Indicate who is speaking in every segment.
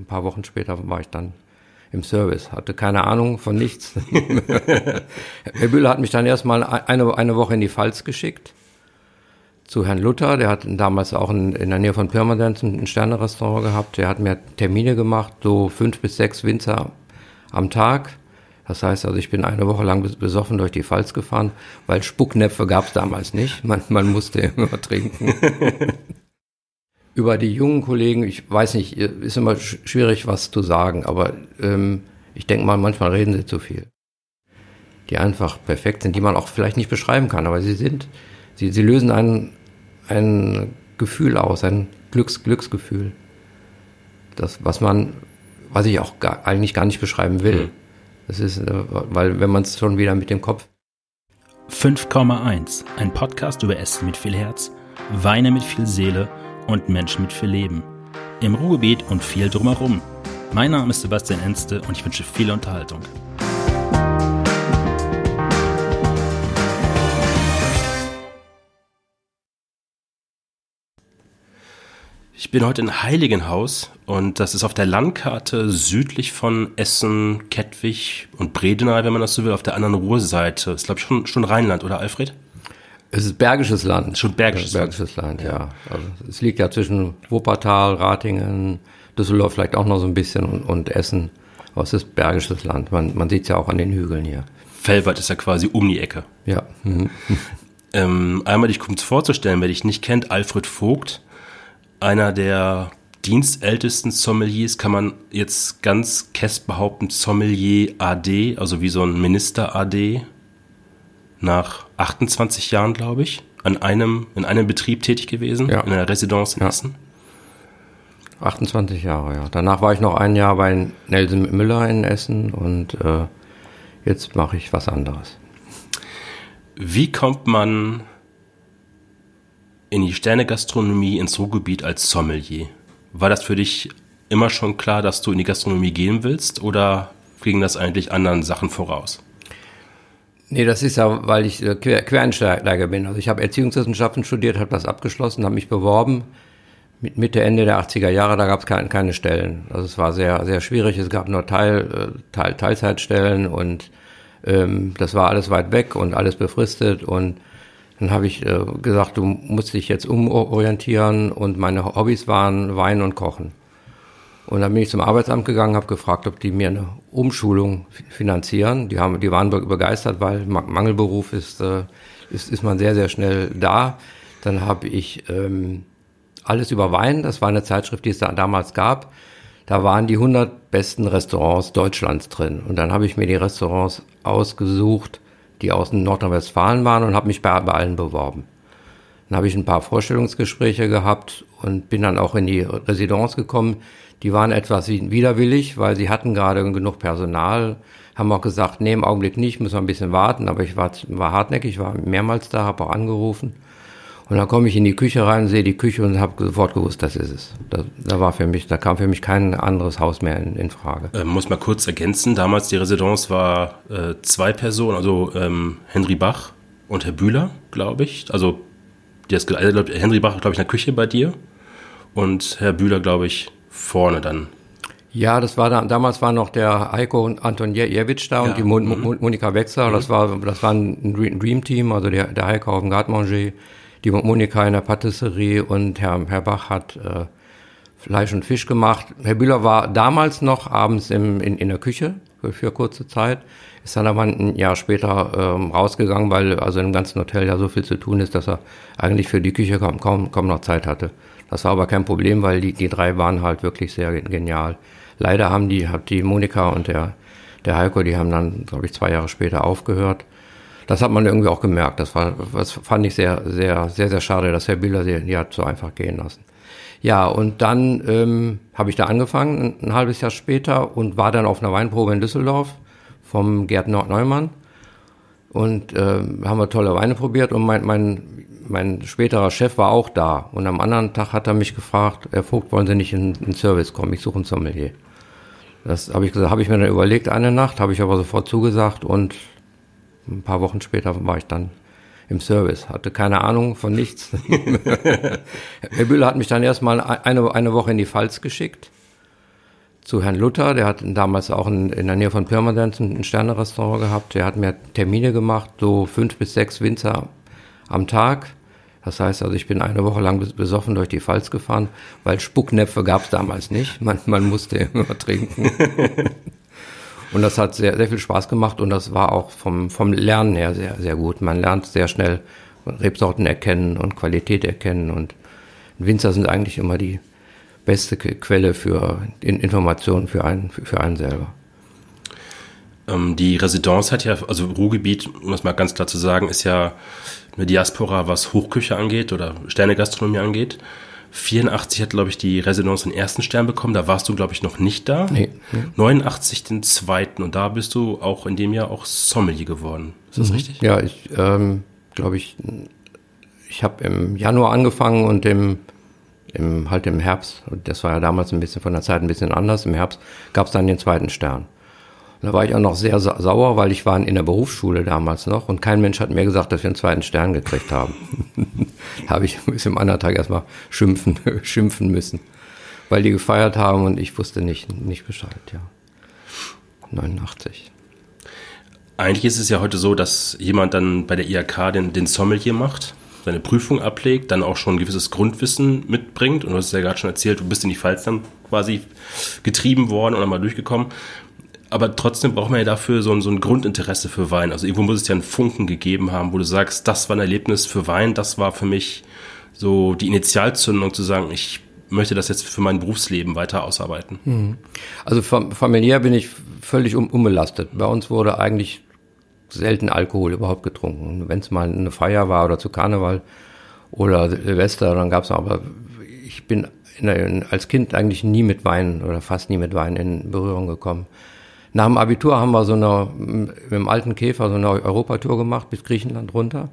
Speaker 1: ein paar Wochen später war ich dann im Service, hatte keine Ahnung von nichts. Herr Bühler hat mich dann erstmal eine, eine Woche in die Pfalz geschickt zu Herrn Luther, der hat damals auch in, in der Nähe von Pirmasens ein Sternerestaurant gehabt. Der hat mir Termine gemacht, so fünf bis sechs Winzer am Tag. Das heißt also, ich bin eine Woche lang besoffen durch die Pfalz gefahren, weil Spucknäpfe gab es damals nicht. Man, man musste immer trinken. Über die jungen Kollegen, ich weiß nicht, ist immer schwierig, was zu sagen, aber ähm, ich denke mal, manchmal reden sie zu viel. Die einfach perfekt sind, die man auch vielleicht nicht beschreiben kann, aber sie sind, sie, sie lösen ein, ein Gefühl aus, ein Glücks, Glücksgefühl. Das, was man, was ich auch gar, eigentlich gar nicht beschreiben will. Mhm. Das ist, äh, weil wenn man es schon wieder mit dem Kopf.
Speaker 2: 5,1. Ein Podcast über Essen mit viel Herz, Weine mit viel Seele und Menschen mit viel Leben. Im Ruhrgebiet und viel drumherum. Mein Name ist Sebastian Enste und ich wünsche viel Unterhaltung. Ich bin heute in Heiligenhaus und das ist auf der Landkarte südlich von Essen, Kettwig und Bredeney, wenn man das so will, auf der anderen Ruhrseite. Ist, glaube ich, schon, schon Rheinland, oder Alfred?
Speaker 1: Es ist Bergisches Land.
Speaker 2: Schon Bergisches,
Speaker 1: Bergisches Land. Land, ja. Also es liegt ja zwischen Wuppertal, Ratingen, Düsseldorf vielleicht auch noch so ein bisschen und, und Essen. Aber es ist Bergisches Land. Man, man sieht es ja auch an den Hügeln hier.
Speaker 2: Fellwald ist ja quasi um die Ecke.
Speaker 1: Ja. Mhm.
Speaker 2: Ähm, einmal dich kurz vorzustellen, wer dich nicht kennt, Alfred Vogt einer der dienstältesten Sommeliers, kann man jetzt ganz kest behaupten, Sommelier AD, also wie so ein Minister AD, nach 28 Jahren, glaube ich, an einem, in einem Betrieb tätig gewesen, ja. in einer Residenz in ja. Essen.
Speaker 1: 28 Jahre, ja. Danach war ich noch ein Jahr bei Nelson Müller in Essen und äh, jetzt mache ich was anderes.
Speaker 2: Wie kommt man in die Sternegastronomie ins Ruhrgebiet als Sommelier. War das für dich immer schon klar, dass du in die Gastronomie gehen willst oder ging das eigentlich anderen Sachen voraus?
Speaker 1: Nee, das ist ja, weil ich äh, Quereinsteiger bin. Also ich habe Erziehungswissenschaften studiert, habe das abgeschlossen, habe mich beworben. Mit Mitte, Ende der 80er Jahre, da gab es keine, keine Stellen. Also es war sehr, sehr schwierig. Es gab nur Teil, äh, Teil, Teilzeitstellen und ähm, das war alles weit weg und alles befristet und dann habe ich äh, gesagt, du musst dich jetzt umorientieren und meine Hobbys waren Wein und Kochen. Und dann bin ich zum Arbeitsamt gegangen, habe gefragt, ob die mir eine Umschulung finanzieren. Die, haben, die waren begeistert, weil Mangelberuf ist, äh, ist, ist man sehr, sehr schnell da. Dann habe ich ähm, alles über Wein, das war eine Zeitschrift, die es da damals gab. Da waren die 100 besten Restaurants Deutschlands drin. Und dann habe ich mir die Restaurants ausgesucht, die aus Nordrhein-Westfalen waren und habe mich bei, bei allen beworben. Dann habe ich ein paar Vorstellungsgespräche gehabt und bin dann auch in die Residenz gekommen. Die waren etwas widerwillig, weil sie hatten gerade genug Personal, haben auch gesagt, nee, im Augenblick nicht, müssen wir ein bisschen warten. Aber ich war, war hartnäckig, war mehrmals da, habe auch angerufen. Und dann komme ich in die Küche rein, sehe die Küche und habe sofort gewusst, das ist es. Da, da, war für mich, da kam für mich kein anderes Haus mehr in, in Frage.
Speaker 2: Ähm, muss mal kurz ergänzen, damals die Residenz war äh, zwei Personen, also ähm, Henry Bach und Herr Bühler, glaube ich. Also das, also, Henry Bach, glaube ich, in der Küche bei dir und Herr Bühler, glaube ich, vorne dann.
Speaker 1: Ja, das war da, damals war noch der Heiko und Anton Jewitsch da ja. und die Mon mhm. Monika Wechsler. Mhm. Das war das war ein Dream Team, also der, der Heiko auf dem Gartemanger die Monika in der Patisserie und Herr, Herr Bach hat äh, Fleisch und Fisch gemacht. Herr Bühler war damals noch abends im, in, in der Küche für, für kurze Zeit, ist dann aber ein Jahr später ähm, rausgegangen, weil also im ganzen Hotel ja so viel zu tun ist, dass er eigentlich für die Küche kaum, kaum, kaum noch Zeit hatte. Das war aber kein Problem, weil die, die drei waren halt wirklich sehr genial. Leider haben die, hat die Monika und der, der Heiko, die haben dann, glaube ich, zwei Jahre später aufgehört das hat man irgendwie auch gemerkt. Das war, das fand ich sehr, sehr, sehr, sehr schade, dass Herr Biller sie, die hat so einfach gehen lassen. Ja, und dann ähm, habe ich da angefangen, ein, ein, halbes Jahr später, und war dann auf einer Weinprobe in Düsseldorf vom Gerd Neumann. Und äh, haben wir tolle Weine probiert und mein, mein, mein späterer Chef war auch da. Und am anderen Tag hat er mich gefragt, Herr Vogt, wollen Sie nicht in den Service kommen? Ich suche einen Sommelier. Das habe ich gesagt, habe ich mir dann überlegt eine Nacht, habe ich aber sofort zugesagt und ein paar Wochen später war ich dann im Service, hatte keine Ahnung von nichts. Herr Bühler hat mich dann erstmal eine, eine Woche in die Pfalz geschickt, zu Herrn Luther, der hat damals auch in, in der Nähe von Pirmasens ein Sternerestaurant gehabt. Der hat mir Termine gemacht, so fünf bis sechs Winzer am Tag. Das heißt also, ich bin eine Woche lang besoffen durch die Pfalz gefahren, weil Spucknäpfe gab es damals nicht. Man, man musste immer trinken. und das hat sehr, sehr viel Spaß gemacht und das war auch vom, vom Lernen her sehr, sehr gut. Man lernt sehr schnell Rebsorten erkennen und Qualität erkennen und Winzer sind eigentlich immer die beste Quelle für Informationen für einen, für einen selber.
Speaker 2: Ähm, die Residenz hat ja, also Ruhrgebiet, um das mal ganz klar zu sagen, ist ja eine Diaspora, was Hochküche angeht oder Sternegastronomie angeht. 84 hat, glaube ich, die Residenz den ersten Stern bekommen. Da warst du, glaube ich, noch nicht da. Nee, nee. 89 den zweiten. Und da bist du auch in dem Jahr auch Sommelier geworden. Ist das mhm. richtig?
Speaker 1: Ja, ich ähm, glaube ich, ich habe im Januar angefangen und im im, halt im Herbst, das war ja damals ein bisschen von der Zeit ein bisschen anders, im Herbst gab es dann den zweiten Stern. Und da war ich auch noch sehr sauer, weil ich war in der Berufsschule damals noch und kein Mensch hat mir gesagt, dass wir einen zweiten Stern gekriegt haben. da habe ich bis im anderen Tag erstmal schimpfen, schimpfen müssen, weil die gefeiert haben und ich wusste nicht, nicht Bescheid, ja. 89.
Speaker 2: Eigentlich ist es ja heute so, dass jemand dann bei der IHK den, den Sommelier macht seine Prüfung ablegt, dann auch schon ein gewisses Grundwissen mitbringt. Und du hast ja gerade schon erzählt, du bist in die Pfalz dann quasi getrieben worden und mal durchgekommen. Aber trotzdem braucht man ja dafür so ein, so ein Grundinteresse für Wein. Also irgendwo muss es ja einen Funken gegeben haben, wo du sagst, das war ein Erlebnis für Wein, das war für mich so die Initialzündung zu sagen, ich möchte das jetzt für mein Berufsleben weiter ausarbeiten. Mhm.
Speaker 1: Also familiär bin ich völlig um, unbelastet. Bei uns wurde eigentlich selten Alkohol überhaupt getrunken. Wenn es mal eine Feier war oder zu Karneval oder Silvester, dann gab es aber, ich bin der, als Kind eigentlich nie mit Wein oder fast nie mit Wein in Berührung gekommen. Nach dem Abitur haben wir so eine, mit dem alten Käfer so eine Europatour gemacht bis Griechenland runter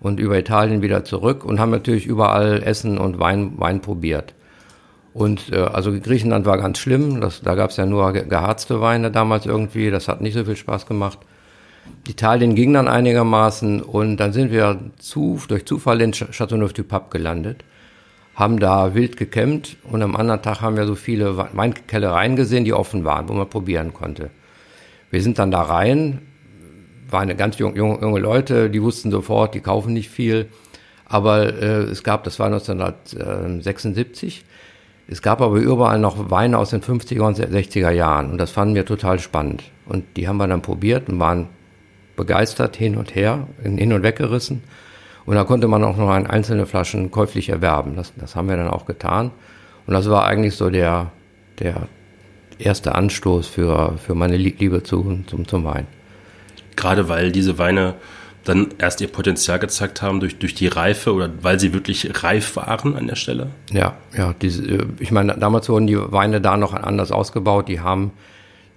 Speaker 1: und über Italien wieder zurück und haben natürlich überall Essen und Wein, Wein probiert. Und äh, also Griechenland war ganz schlimm, das, da gab es ja nur geharzte Weine damals irgendwie, das hat nicht so viel Spaß gemacht. Italien ging dann einigermaßen und dann sind wir zu, durch Zufall in Châteauneuf-du-Pape gelandet, haben da wild gekämmt und am anderen Tag haben wir so viele Weinkellereien gesehen, die offen waren, wo man probieren konnte. Wir sind dann da rein, waren ganz junge, junge Leute, die wussten sofort, die kaufen nicht viel, aber äh, es gab, das war 1976, es gab aber überall noch Weine aus den 50er und 60er Jahren und das fanden wir total spannend. Und die haben wir dann probiert und waren begeistert hin und her, hin und weggerissen. Und da konnte man auch noch einzelne Flaschen käuflich erwerben. Das, das haben wir dann auch getan. Und das war eigentlich so der, der erste Anstoß für, für meine Liebe zu, zum, zum Wein.
Speaker 2: Gerade weil diese Weine dann erst ihr Potenzial gezeigt haben durch, durch die Reife oder weil sie wirklich reif waren an der Stelle?
Speaker 1: Ja, ja. Diese, ich meine, damals wurden die Weine da noch anders ausgebaut. Die haben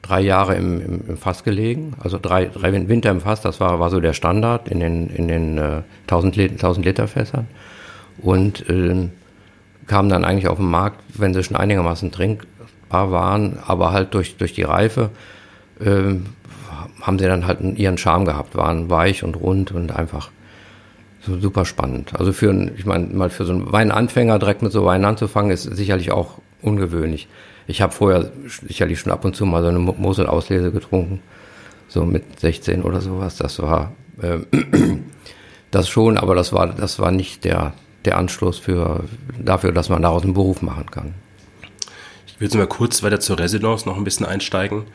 Speaker 1: drei Jahre im, im, im Fass gelegen, also drei, drei Winter im Fass, das war, war so der Standard in den, in den äh, 1000, Liter, 1000 Liter Fässern und äh, kamen dann eigentlich auf den Markt, wenn sie schon einigermaßen trinkbar waren, aber halt durch, durch die Reife äh, haben sie dann halt ihren Charme gehabt, waren weich und rund und einfach so super spannend. Also für, ich meine, mal für so einen Weinanfänger direkt mit so Wein anzufangen, ist sicherlich auch ungewöhnlich. Ich habe vorher sicherlich schon ab und zu mal so eine Mosel-Auslese getrunken, so mit 16 oder sowas. Das war äh, das schon, aber das war das war nicht der der Anstoß für dafür, dass man daraus einen Beruf machen kann.
Speaker 2: Ich will jetzt mal kurz weiter zur Residenz noch ein bisschen einsteigen.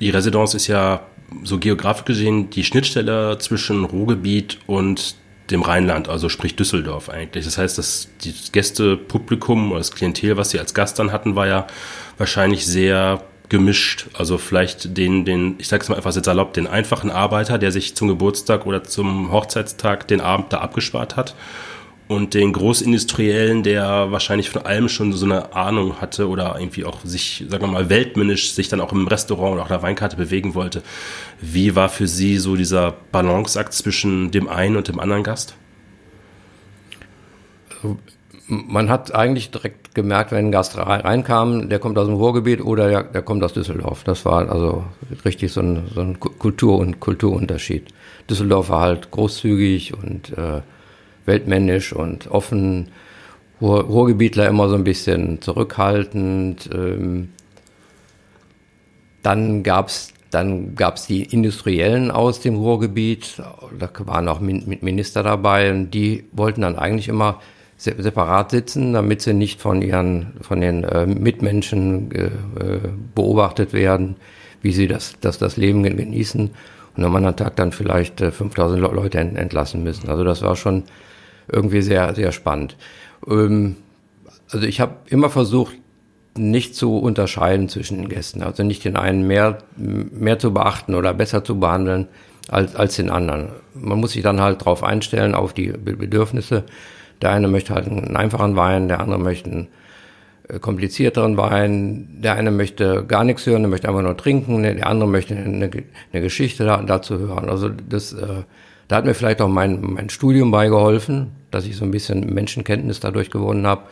Speaker 2: Die Residenz ist ja so geografisch gesehen die Schnittstelle zwischen Ruhrgebiet und dem Rheinland, also sprich Düsseldorf eigentlich. Das heißt, das Gästepublikum oder das Klientel, was sie als Gast dann hatten, war ja wahrscheinlich sehr gemischt. Also vielleicht den, den, ich sage es mal einfach jetzt salopp, den einfachen Arbeiter, der sich zum Geburtstag oder zum Hochzeitstag den Abend da abgespart hat und den Großindustriellen, der wahrscheinlich von allem schon so eine Ahnung hatte oder irgendwie auch sich, sagen wir mal, weltmännisch sich dann auch im Restaurant oder auch der Weinkarte bewegen wollte. Wie war für Sie so dieser Balanceakt zwischen dem einen und dem anderen Gast?
Speaker 1: Man hat eigentlich direkt gemerkt, wenn ein Gast reinkam, der kommt aus dem Ruhrgebiet oder der, der kommt aus Düsseldorf. Das war also richtig so ein, so ein Kultur- und Kulturunterschied. Düsseldorf war halt großzügig und äh, weltmännisch und offen. Ruhr, Ruhrgebietler immer so ein bisschen zurückhaltend. Ähm, Dann gab's dann gab's die Industriellen aus dem Ruhrgebiet, da waren auch Minister dabei und die wollten dann eigentlich immer separat sitzen, damit sie nicht von ihren, von den äh, Mitmenschen äh, beobachtet werden, wie sie das, das, das Leben genießen und am anderen Tag dann vielleicht äh, 5000 Leute entlassen müssen. Also das war schon irgendwie sehr, sehr spannend. Ähm, also ich habe immer versucht, nicht zu unterscheiden zwischen den Gästen, also nicht den einen mehr, mehr zu beachten oder besser zu behandeln als, als den anderen. Man muss sich dann halt darauf einstellen, auf die Bedürfnisse. Der eine möchte halt einen einfachen Wein, der andere möchte einen äh, komplizierteren Wein, der eine möchte gar nichts hören, der möchte einfach nur trinken, der andere möchte eine, eine Geschichte dazu hören. Also das, äh, da hat mir vielleicht auch mein, mein Studium beigeholfen, dass ich so ein bisschen Menschenkenntnis dadurch gewonnen habe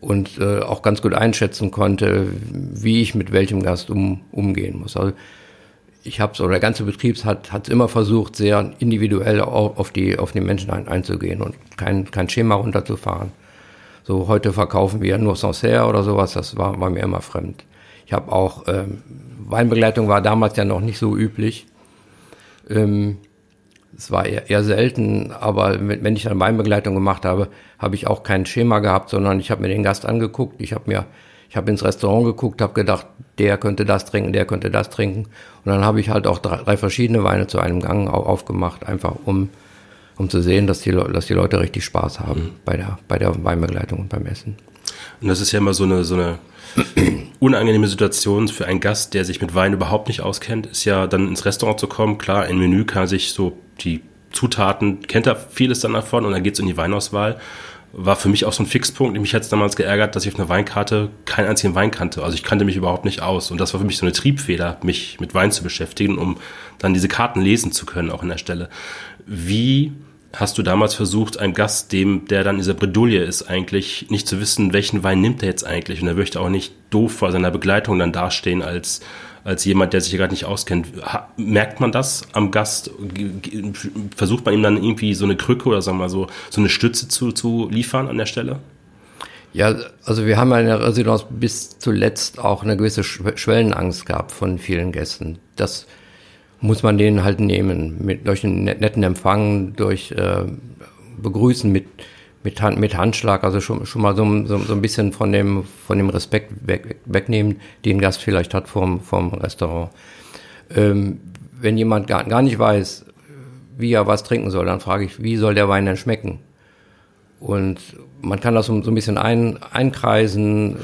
Speaker 1: und äh, auch ganz gut einschätzen konnte, wie ich mit welchem Gast um, umgehen muss. Also ich habe oder der ganze Betrieb hat hat immer versucht, sehr individuell auf die auf die Menschen ein, einzugehen und kein kein Schema runterzufahren. So heute verkaufen wir nur Sancerre oder sowas, das war, war mir immer fremd. Ich habe auch ähm, Weinbegleitung war damals ja noch nicht so üblich. Ähm, es war eher, eher selten, aber wenn ich dann Weinbegleitung gemacht habe, habe ich auch kein Schema gehabt, sondern ich habe mir den Gast angeguckt, ich habe mir ich habe ins Restaurant geguckt, habe gedacht, der könnte das trinken, der könnte das trinken und dann habe ich halt auch drei, drei verschiedene Weine zu einem Gang aufgemacht, einfach um um zu sehen, dass die, dass die Leute richtig Spaß haben mhm. bei der bei der Weinbegleitung und beim Essen.
Speaker 2: Und das ist ja immer so eine so eine unangenehme Situation für einen Gast, der sich mit Wein überhaupt nicht auskennt, ist ja dann ins Restaurant zu kommen. Klar, ein Menü kann sich so die Zutaten, kennt er vieles dann davon und dann geht's in die Weinauswahl. War für mich auch so ein Fixpunkt. Mich hat es damals geärgert, dass ich auf einer Weinkarte keinen einzigen Wein kannte. Also ich kannte mich überhaupt nicht aus. Und das war für mich so eine Triebfeder, mich mit Wein zu beschäftigen, um dann diese Karten lesen zu können, auch an der Stelle. Wie hast du damals versucht, einem Gast, dem, der dann in dieser Bredouille ist, eigentlich nicht zu wissen, welchen Wein nimmt er jetzt eigentlich? Und er möchte auch nicht doof vor seiner Begleitung dann dastehen als, als jemand, der sich ja gerade nicht auskennt. merkt man das am Gast? Versucht man ihm dann irgendwie so eine Krücke oder sagen wir mal so, so eine Stütze zu, zu liefern an der Stelle?
Speaker 1: Ja, also wir haben in der Residenz bis zuletzt auch eine gewisse Schwellenangst gehabt von vielen Gästen. Das, muss man den halt nehmen. Mit, durch einen netten Empfang, durch äh, Begrüßen mit, mit, Hand, mit Handschlag, also schon, schon mal so, so, so ein bisschen von dem, von dem Respekt weg, wegnehmen, den Gast vielleicht hat vom, vom Restaurant. Ähm, wenn jemand gar, gar nicht weiß, wie er was trinken soll, dann frage ich, wie soll der Wein denn schmecken? Und man kann das so, so ein bisschen ein, einkreisen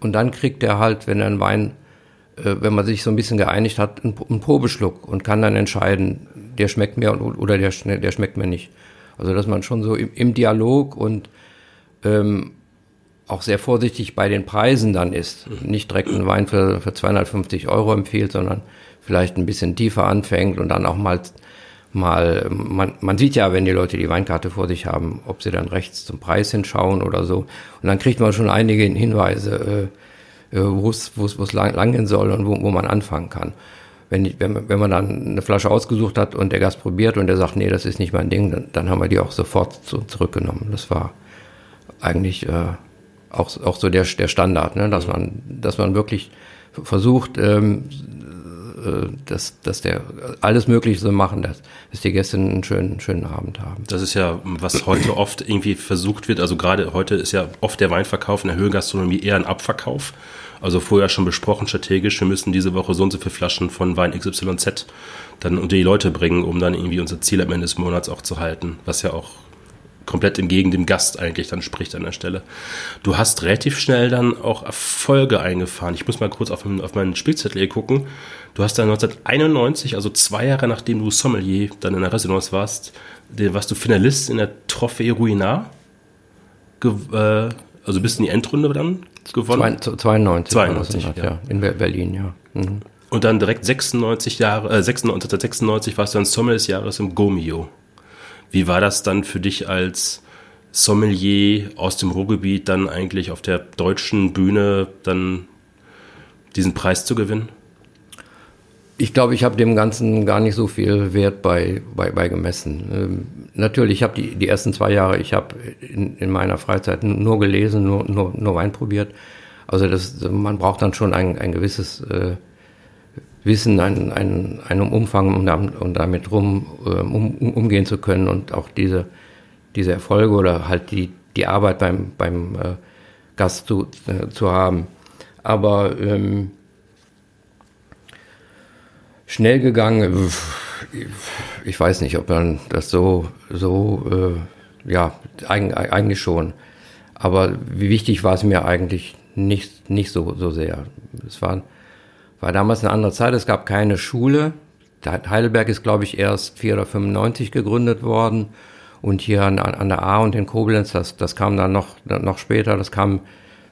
Speaker 1: und dann kriegt er halt, wenn er einen Wein äh, wenn man sich so ein bisschen geeinigt hat, einen, Probeschluck und kann dann entscheiden, der schmeckt mir oder der, der schmeckt mir nicht. Also dass man schon so im, im Dialog und ähm, auch sehr vorsichtig bei den Preisen dann ist. Nicht direkt einen Wein für, für 250 Euro empfiehlt, sondern vielleicht ein bisschen tiefer anfängt und dann auch mal, mal man, man sieht ja, wenn die Leute die Weinkarte vor sich haben, ob sie dann rechts zum Preis hinschauen oder so. Und dann kriegt man schon einige Hinweise, äh, äh, wo es lang, lang gehen soll und wo, wo man anfangen kann. Wenn, wenn, wenn man dann eine Flasche ausgesucht hat und der Gast probiert und der sagt, nee, das ist nicht mein Ding, dann, dann haben wir die auch sofort zu, zurückgenommen. Das war eigentlich äh, auch, auch so der, der Standard, ne? dass man, dass man wirklich versucht, ähm, äh, dass, dass der alles Mögliche so machen, dass, dass die Gäste einen schönen, schönen Abend haben.
Speaker 2: Das ist ja, was heute oft irgendwie versucht wird. Also gerade heute ist ja oft der Weinverkauf in der Höhengastronomie eher ein Abverkauf. Also vorher schon besprochen strategisch, wir müssen diese Woche so und so viele Flaschen von Wein XYZ dann unter die Leute bringen, um dann irgendwie unser Ziel am Ende des Monats auch zu halten, was ja auch komplett entgegen dem Gast eigentlich dann spricht an der Stelle. Du hast relativ schnell dann auch Erfolge eingefahren. Ich muss mal kurz auf, auf meinen Spielzettel hier gucken. Du hast dann 1991, also zwei Jahre nachdem du Sommelier dann in der Residenz warst, den, warst du Finalist in der Trophée Ruinart. Äh, also bist in die Endrunde dann gewonnen?
Speaker 1: 92.
Speaker 2: 92,
Speaker 1: ja. ja. In Berlin, ja. Mhm.
Speaker 2: Und dann direkt 96 Jahre, äh, 96, 1996 warst du dann Sommelier des Jahres im Gomio. Wie war das dann für dich als Sommelier aus dem Ruhrgebiet dann eigentlich auf der deutschen Bühne dann diesen Preis zu gewinnen?
Speaker 1: Ich glaube, ich habe dem Ganzen gar nicht so viel Wert bei, bei, bei gemessen. Ähm, natürlich, ich habe die, die ersten zwei Jahre, ich habe in, in meiner Freizeit nur gelesen, nur, nur, nur Wein probiert. Also das, man braucht dann schon ein, ein gewisses äh, Wissen, einen, einen, Umfang, um, um damit rum ähm, um, umgehen zu können und auch diese, diese Erfolge oder halt die, die Arbeit beim, beim äh, Gast zu, äh, zu haben. Aber ähm, schnell gegangen, ich weiß nicht, ob man das so, so äh, ja, eigentlich schon. Aber wie wichtig war es mir eigentlich nicht, nicht so, so sehr. Es war, war damals eine andere Zeit, es gab keine Schule. Heidelberg ist, glaube ich, erst 4 oder 95 gegründet worden. Und hier an, an der A und in Koblenz, das, das kam dann noch, noch später, das kam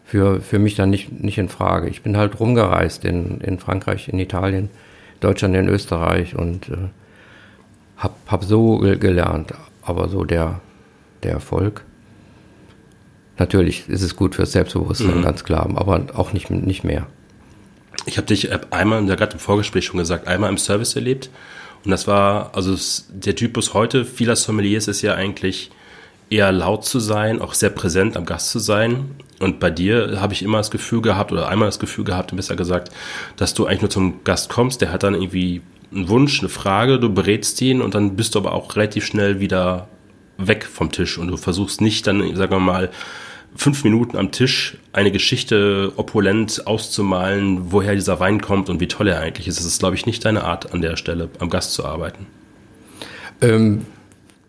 Speaker 1: für, für mich dann nicht, nicht in Frage. Ich bin halt rumgereist in, in Frankreich, in Italien, Deutschland, in Österreich und äh, hab, hab so gelernt. Aber so der, der Erfolg, Natürlich ist es gut fürs Selbstbewusstsein, mhm. ganz klar, aber auch nicht, nicht mehr.
Speaker 2: Ich habe dich einmal, ja gerade im Vorgespräch schon gesagt, einmal im Service erlebt. Und das war, also der Typus heute vieler Sommeliers ist ja eigentlich eher laut zu sein, auch sehr präsent am Gast zu sein. Und bei dir habe ich immer das Gefühl gehabt, oder einmal das Gefühl gehabt, besser gesagt, dass du eigentlich nur zum Gast kommst, der hat dann irgendwie einen Wunsch, eine Frage, du berätst ihn und dann bist du aber auch relativ schnell wieder weg vom Tisch und du versuchst nicht dann, sagen wir mal, fünf Minuten am Tisch eine Geschichte opulent auszumalen, woher dieser Wein kommt und wie toll er eigentlich ist. Das ist, glaube ich, nicht deine Art, an der Stelle am Gast zu arbeiten.
Speaker 1: Ähm,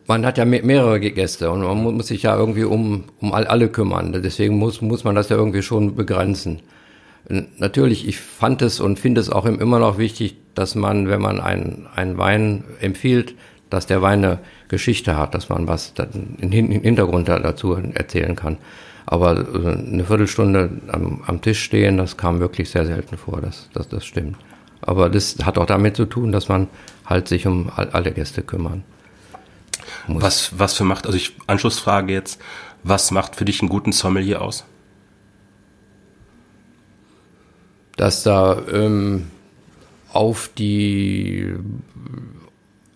Speaker 1: man hat ja mehrere Gäste und man muss sich ja irgendwie um, um alle kümmern. Deswegen muss, muss man das ja irgendwie schon begrenzen. Natürlich, ich fand es und finde es auch immer noch wichtig, dass man, wenn man einen, einen Wein empfiehlt, dass der Wein eine Geschichte hat, dass man was im Hintergrund dazu erzählen kann. Aber äh, eine Viertelstunde am, am, Tisch stehen, das kam wirklich sehr selten vor, das, das, das stimmt. Aber das hat auch damit zu tun, dass man halt sich um alle Gäste kümmern
Speaker 2: muss. Was, was für macht, also ich, Anschlussfrage jetzt, was macht für dich einen guten Sommelier aus?
Speaker 1: Dass da ähm, auf die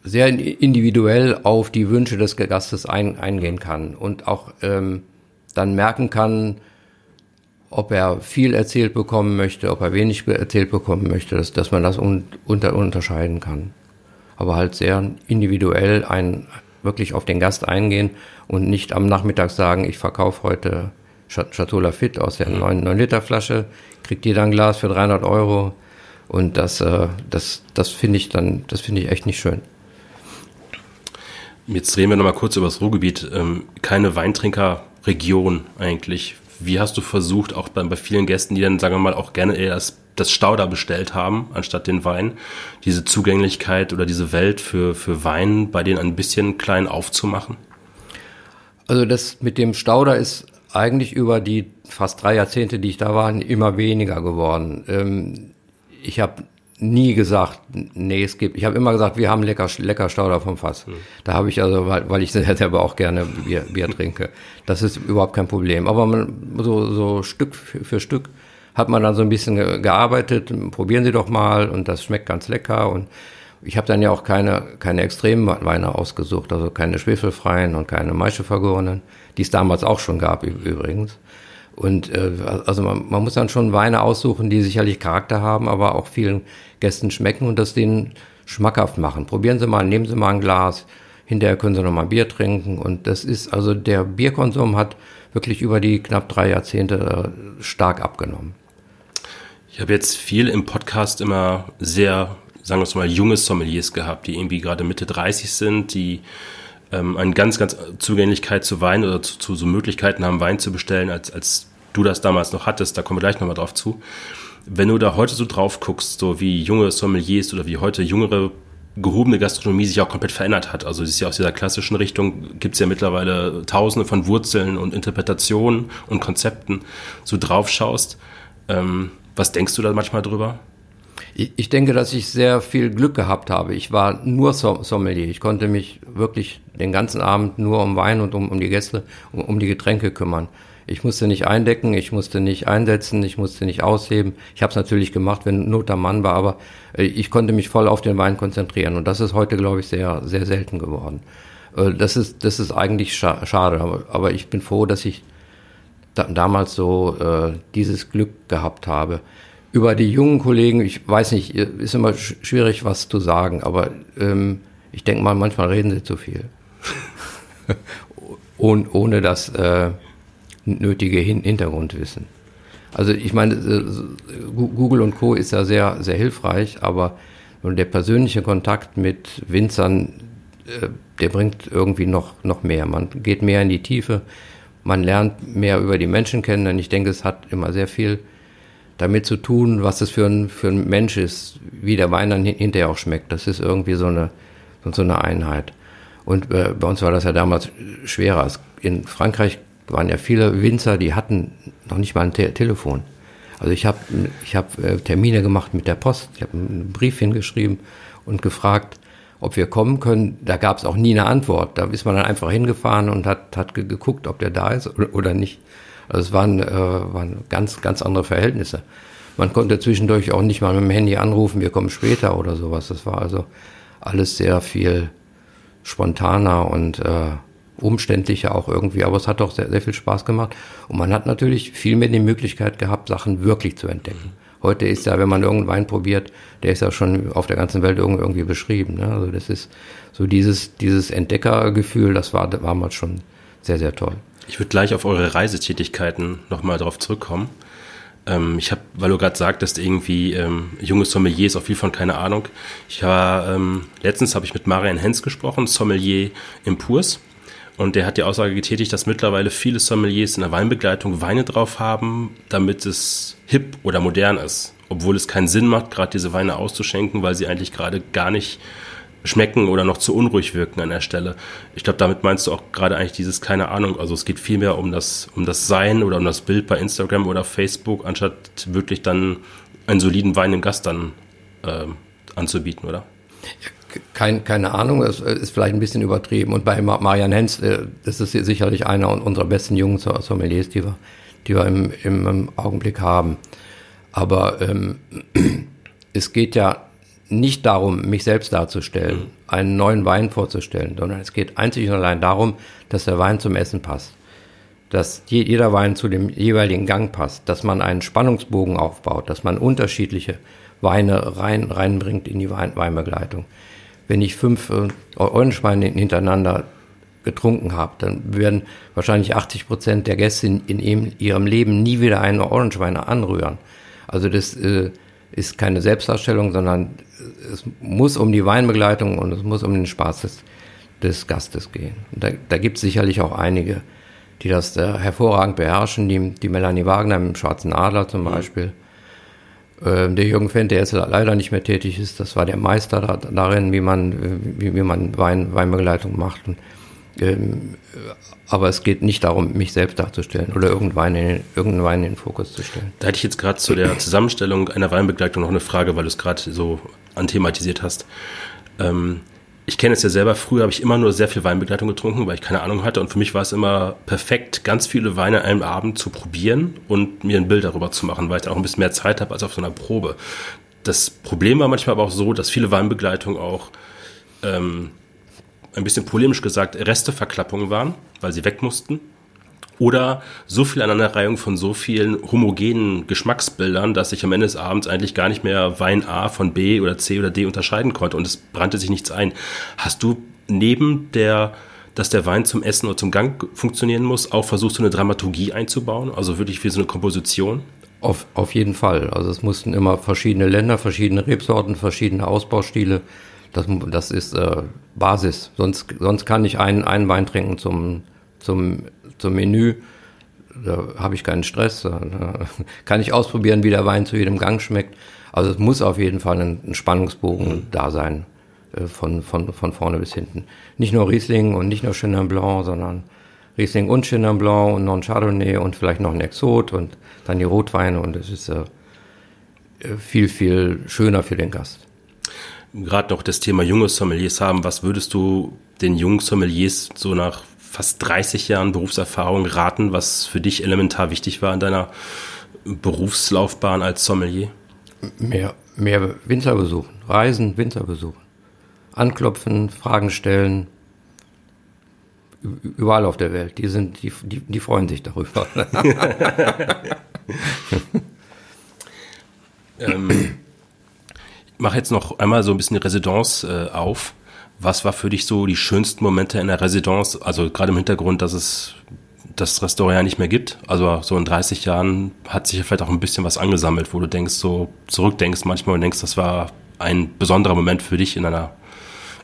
Speaker 1: sehr individuell auf die Wünsche des Gastes ein, eingehen kann und auch ähm, dann merken kann, ob er viel erzählt bekommen möchte, ob er wenig erzählt bekommen möchte, dass, dass man das un, unter, unterscheiden kann. Aber halt sehr individuell ein, wirklich auf den Gast eingehen und nicht am Nachmittag sagen, ich verkaufe heute Chateau Lafitte aus der 9, 9 Liter Flasche, kriegt jeder ein Glas für 300 Euro und das, äh, das, das finde ich dann, das finde ich echt nicht schön.
Speaker 2: Jetzt reden wir nochmal kurz über das Ruhrgebiet. Ähm, keine Weintrinker Region eigentlich? Wie hast du versucht, auch bei, bei vielen Gästen, die dann, sagen wir mal, auch gerne eher das, das Stauder bestellt haben, anstatt den Wein, diese Zugänglichkeit oder diese Welt für, für Wein bei denen ein bisschen klein aufzumachen?
Speaker 1: Also das mit dem Stauder ist eigentlich über die fast drei Jahrzehnte, die ich da war, immer weniger geworden. Ähm, ich habe nie gesagt, nee, es gibt. Ich habe immer gesagt, wir haben lecker, lecker Stauder vom Fass. Mhm. Da habe ich also, weil, weil ich selber auch gerne Bier, Bier trinke. Das ist überhaupt kein Problem. Aber man, so, so Stück für, Stück hat man dann so ein bisschen gearbeitet. Probieren Sie doch mal und das schmeckt ganz lecker. Und ich habe dann ja auch keine, keine extremen Weine ausgesucht, also keine schwefelfreien und keine Maischevergorenen, die es damals auch schon gab übrigens. Und äh, also man, man muss dann schon Weine aussuchen, die sicherlich Charakter haben, aber auch vielen Gästen schmecken und das denen schmackhaft machen. Probieren Sie mal, nehmen Sie mal ein Glas, hinterher können Sie noch mal Bier trinken. Und das ist, also der Bierkonsum hat wirklich über die knapp drei Jahrzehnte äh, stark abgenommen.
Speaker 2: Ich habe jetzt viel im Podcast immer sehr, sagen wir es mal, junge Sommeliers gehabt, die irgendwie gerade Mitte 30 sind, die ähm, eine ganz, ganz Zugänglichkeit zu Wein oder zu, zu so Möglichkeiten haben, Wein zu bestellen, als, als du das damals noch hattest. Da kommen wir gleich nochmal drauf zu. Wenn du da heute so drauf guckst, so wie junge Sommeliers oder wie heute jüngere gehobene Gastronomie sich auch komplett verändert hat. Also es ist ja aus dieser klassischen Richtung, gibt es ja mittlerweile tausende von Wurzeln und Interpretationen und Konzepten, so drauf schaust. Ähm, was denkst du da manchmal drüber?
Speaker 1: Ich denke, dass ich sehr viel Glück gehabt habe. Ich war nur Sommelier. Ich konnte mich wirklich den ganzen Abend nur um Wein und um, um die Gäste, um, um die Getränke kümmern. Ich musste nicht eindecken, ich musste nicht einsetzen, ich musste nicht ausheben. Ich habe es natürlich gemacht, wenn Not am Mann war, aber äh, ich konnte mich voll auf den Wein konzentrieren. Und das ist heute, glaube ich, sehr, sehr selten geworden. Äh, das ist, das ist eigentlich scha schade, aber, aber ich bin froh, dass ich da, damals so äh, dieses Glück gehabt habe Über die jungen Kollegen, ich weiß nicht, ist immer schwierig, was zu sagen, aber ähm, ich denke mal, manchmal reden sie zu viel. ohne, ohne das äh, nötige Hin Hintergrundwissen. Also ich meine, Google und Co. ist ja sehr, sehr hilfreich, aber der persönliche Kontakt mit Winzern, äh, der bringt irgendwie noch, noch mehr. Man geht mehr in die Tiefe, man lernt mehr über die Menschen kennen, denn ich denke, es hat immer sehr viel damit zu tun, was es für ein, für ein Mensch ist, wie der Wein dann hinterher auch schmeckt. Das ist irgendwie so eine, so eine Einheit. Und äh, bei uns war das ja damals schwerer. In Frankreich waren ja viele Winzer, die hatten noch nicht mal ein Te Telefon. Also ich habe ich hab, äh, Termine gemacht mit der Post, ich habe einen Brief hingeschrieben und gefragt, ob wir kommen können. Da gab es auch nie eine Antwort. Da ist man dann einfach hingefahren und hat, hat geguckt, ob der da ist oder nicht. Also es waren, äh, waren ganz, ganz andere Verhältnisse. Man konnte zwischendurch auch nicht mal mit dem Handy anrufen, wir kommen später oder sowas. Das war also alles sehr viel spontaner und äh, umständlicher auch irgendwie, aber es hat doch sehr, sehr viel Spaß gemacht. Und man hat natürlich viel mehr die Möglichkeit gehabt, Sachen wirklich zu entdecken. Heute ist ja, wenn man irgendeinen Wein probiert, der ist ja schon auf der ganzen Welt irgendwie beschrieben. Ne? Also das ist so dieses, dieses Entdeckergefühl, das war damals schon sehr, sehr toll.
Speaker 2: Ich würde gleich auf eure Reisetätigkeiten nochmal drauf zurückkommen. Ähm, ich habe, weil du gerade sagtest, irgendwie ähm, junge Sommeliers, auch viel von keine Ahnung. Ich war, ähm, letztens habe ich mit Marian Hens gesprochen, Sommelier im Purs. Und der hat die Aussage getätigt, dass mittlerweile viele Sommeliers in der Weinbegleitung Weine drauf haben, damit es hip oder modern ist. Obwohl es keinen Sinn macht, gerade diese Weine auszuschenken, weil sie eigentlich gerade gar nicht schmecken oder noch zu unruhig wirken an der Stelle. Ich glaube, damit meinst du auch gerade eigentlich dieses, keine Ahnung, also es geht vielmehr um das, um das Sein oder um das Bild bei Instagram oder Facebook, anstatt wirklich dann einen soliden Wein im Gast dann äh, anzubieten, oder?
Speaker 1: Kein, keine Ahnung, es ist vielleicht ein bisschen übertrieben. Und bei Marian Hens, äh, das ist sicherlich einer unserer besten jungen Sommeliers, die wir, die wir im, im Augenblick haben. Aber ähm, es geht ja nicht darum, mich selbst darzustellen, mhm. einen neuen Wein vorzustellen, sondern es geht einzig und allein darum, dass der Wein zum Essen passt. Dass jeder Wein zu dem jeweiligen Gang passt, dass man einen Spannungsbogen aufbaut, dass man unterschiedliche Weine rein, reinbringt in die Wein, Weinbegleitung. Wenn ich fünf äh, Eulenschweine hintereinander getrunken habe, dann werden wahrscheinlich 80 Prozent der Gäste in, in, ihrem Leben nie wieder einen Orangewein anrühren. Also das äh, ist keine Selbstdarstellung, sondern es muss um die Weinbegleitung und es muss um den Spaß des, des Gastes gehen. Und da, da gibt es sicherlich auch einige, die das äh, hervorragend beherrschen, die, die Melanie Wagner im Schwarzen Adler zum mhm. Beispiel. Ähm, der Jürgen Fendt, der jetzt leider nicht mehr tätig ist, das war der Meister da, darin, wie man, wie, wie man Wein, Weinbegleitung macht. Und, ähm, aber es geht nicht darum, mich selbst darzustellen oder irgendeinen Wein in, irgendeinen Wein in den Fokus zu stellen.
Speaker 2: Da hätte ich jetzt gerade zu der Zusammenstellung einer Weinbegleitung noch eine Frage, weil du es gerade so anthematisiert hast. Ähm, ich kenne es ja selber, früher habe ich immer nur sehr viel Weinbegleitung getrunken, weil ich keine Ahnung hatte. Und für mich war es immer perfekt, ganz viele Weine an einem Abend zu probieren und mir ein Bild darüber zu machen, weil ich dann auch ein bisschen mehr Zeit habe als auf so einer Probe. Das Problem war manchmal aber auch so, dass viele Weinbegleitungen auch ähm, ein bisschen polemisch gesagt Resteverklappungen waren, weil sie weg mussten oder so viel Aneinanderreihung von so vielen homogenen Geschmacksbildern, dass ich am Ende des Abends eigentlich gar nicht mehr Wein A von B oder C oder D unterscheiden konnte und es brannte sich nichts ein. Hast du neben der dass der Wein zum Essen oder zum Gang funktionieren muss, auch versucht, so eine Dramaturgie einzubauen, also wirklich wie so eine Komposition?
Speaker 1: Auf, auf jeden Fall. Also es mussten immer verschiedene Länder, verschiedene Rebsorten, verschiedene Ausbaustile. Das, das ist äh, Basis. Sonst, sonst kann ich einen, einen Wein trinken zum, zum zum Menü. Da habe ich keinen Stress. Da kann ich ausprobieren, wie der Wein zu jedem Gang schmeckt. Also es muss auf jeden Fall ein, ein Spannungsbogen mhm. da sein, äh, von, von, von vorne bis hinten. Nicht nur Riesling und nicht nur Chenin Blanc, sondern Riesling und Chenin Blanc und noch ein Chardonnay und vielleicht noch ein Exot und dann die Rotweine und es ist äh, viel, viel schöner für den Gast.
Speaker 2: Gerade noch das Thema junge Sommeliers haben. Was würdest du den jungen Sommeliers so nach fast 30 Jahren Berufserfahrung raten, was für dich elementar wichtig war in deiner Berufslaufbahn als Sommelier?
Speaker 1: Mehr, mehr Winzer besuchen, reisen, Winzer besuchen. Anklopfen, Fragen stellen. Überall auf der Welt. Die sind, die, die, die freuen sich darüber.
Speaker 2: Ähm, mache jetzt noch einmal so ein bisschen die Residenz äh, auf. Was war für dich so die schönsten Momente in der Residenz? Also gerade im Hintergrund, dass es das Restaurant ja nicht mehr gibt. Also so in 30 Jahren hat sich ja vielleicht auch ein bisschen was angesammelt, wo du denkst, so zurückdenkst manchmal und denkst, das war ein besonderer Moment für dich in einer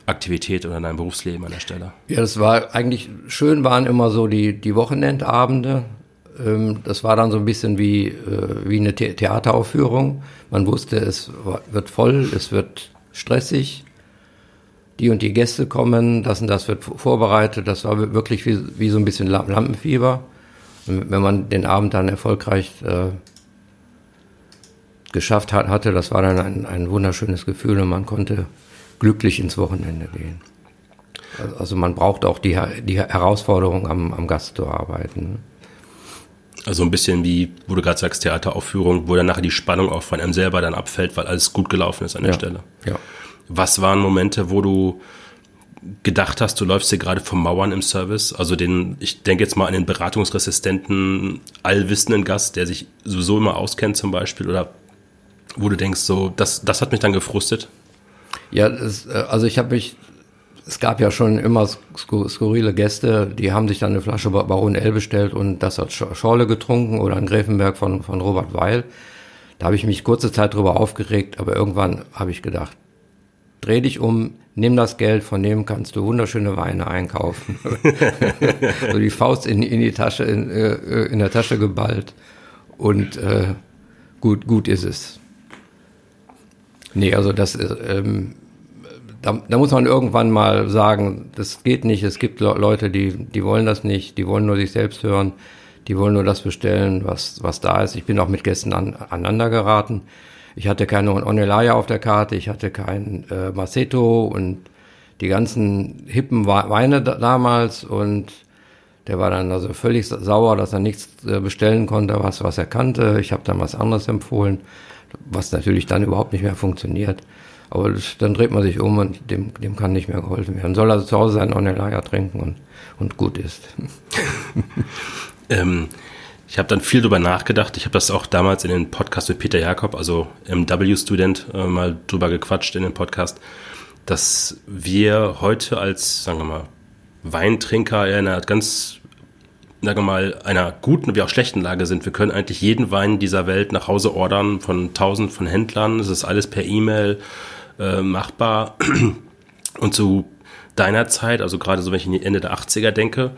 Speaker 2: Aktivität oder in deinem Berufsleben an der Stelle?
Speaker 1: Ja, das war eigentlich schön, waren immer so die, die Wochenendabende. Ähm, das war dann so ein bisschen wie, äh, wie eine Theateraufführung. Man wusste, es wird voll, es wird stressig. Die und die Gäste kommen, das und das wird vorbereitet. Das war wirklich wie, wie so ein bisschen Lampenfieber. Und wenn man den Abend dann erfolgreich äh, geschafft hat, hatte, das war dann ein, ein wunderschönes Gefühl und man konnte glücklich ins Wochenende gehen. Also man braucht auch die, die Herausforderung, am, am Gast zu arbeiten.
Speaker 2: Also ein bisschen wie, wo du gerade sagst, Theateraufführung, wo dann nachher die Spannung auch von einem selber dann abfällt, weil alles gut gelaufen ist an der
Speaker 1: ja,
Speaker 2: Stelle.
Speaker 1: Ja.
Speaker 2: Was waren Momente, wo du gedacht hast, du läufst hier gerade vom Mauern im Service? Also den, ich denke jetzt mal an den beratungsresistenten, allwissenden Gast, der sich sowieso immer auskennt zum Beispiel, oder wo du denkst, so, das, das hat mich dann gefrustet?
Speaker 1: Ja, das, äh, also ich habe mich, es gab ja schon immer skurrile Gäste, die haben sich dann eine Flasche Baron L bestellt und das hat Schorle getrunken oder ein Gräfenberg von, von Robert Weil. Da habe ich mich kurze Zeit drüber aufgeregt, aber irgendwann habe ich gedacht, dreh dich um, nimm das Geld, von dem kannst du wunderschöne Weine einkaufen. so die Faust in, in die Tasche, in, äh, in der Tasche geballt und äh, gut, gut ist es. Nee, also das ähm, da, da muss man irgendwann mal sagen, das geht nicht. Es gibt Leute, die, die wollen das nicht, die wollen nur sich selbst hören, die wollen nur das bestellen, was, was da ist. Ich bin auch mit Gästen an, aneinander geraten. Ich hatte keine Onelaya auf der Karte, ich hatte kein äh, Maceto und die ganzen hippen Weine da, damals und der war dann also völlig sauer, dass er nichts äh, bestellen konnte, was, was er kannte. Ich habe dann was anderes empfohlen was natürlich dann überhaupt nicht mehr funktioniert. Aber das, dann dreht man sich um und dem, dem kann nicht mehr geholfen werden. Soll also zu Hause sein Onelaga trinken und, und gut ist.
Speaker 2: ähm, ich habe dann viel drüber nachgedacht. Ich habe das auch damals in den Podcast mit Peter Jakob, also MW-Student, äh, mal drüber gequatscht in dem Podcast, dass wir heute als, sagen wir mal, Weintrinker in einer ganz sagen wir mal, einer guten wie auch schlechten Lage sind. Wir können eigentlich jeden Wein dieser Welt nach Hause ordern von tausend von Händlern. Es ist alles per E-Mail äh, machbar. Und zu deiner Zeit, also gerade so, wenn ich in die Ende der 80er denke,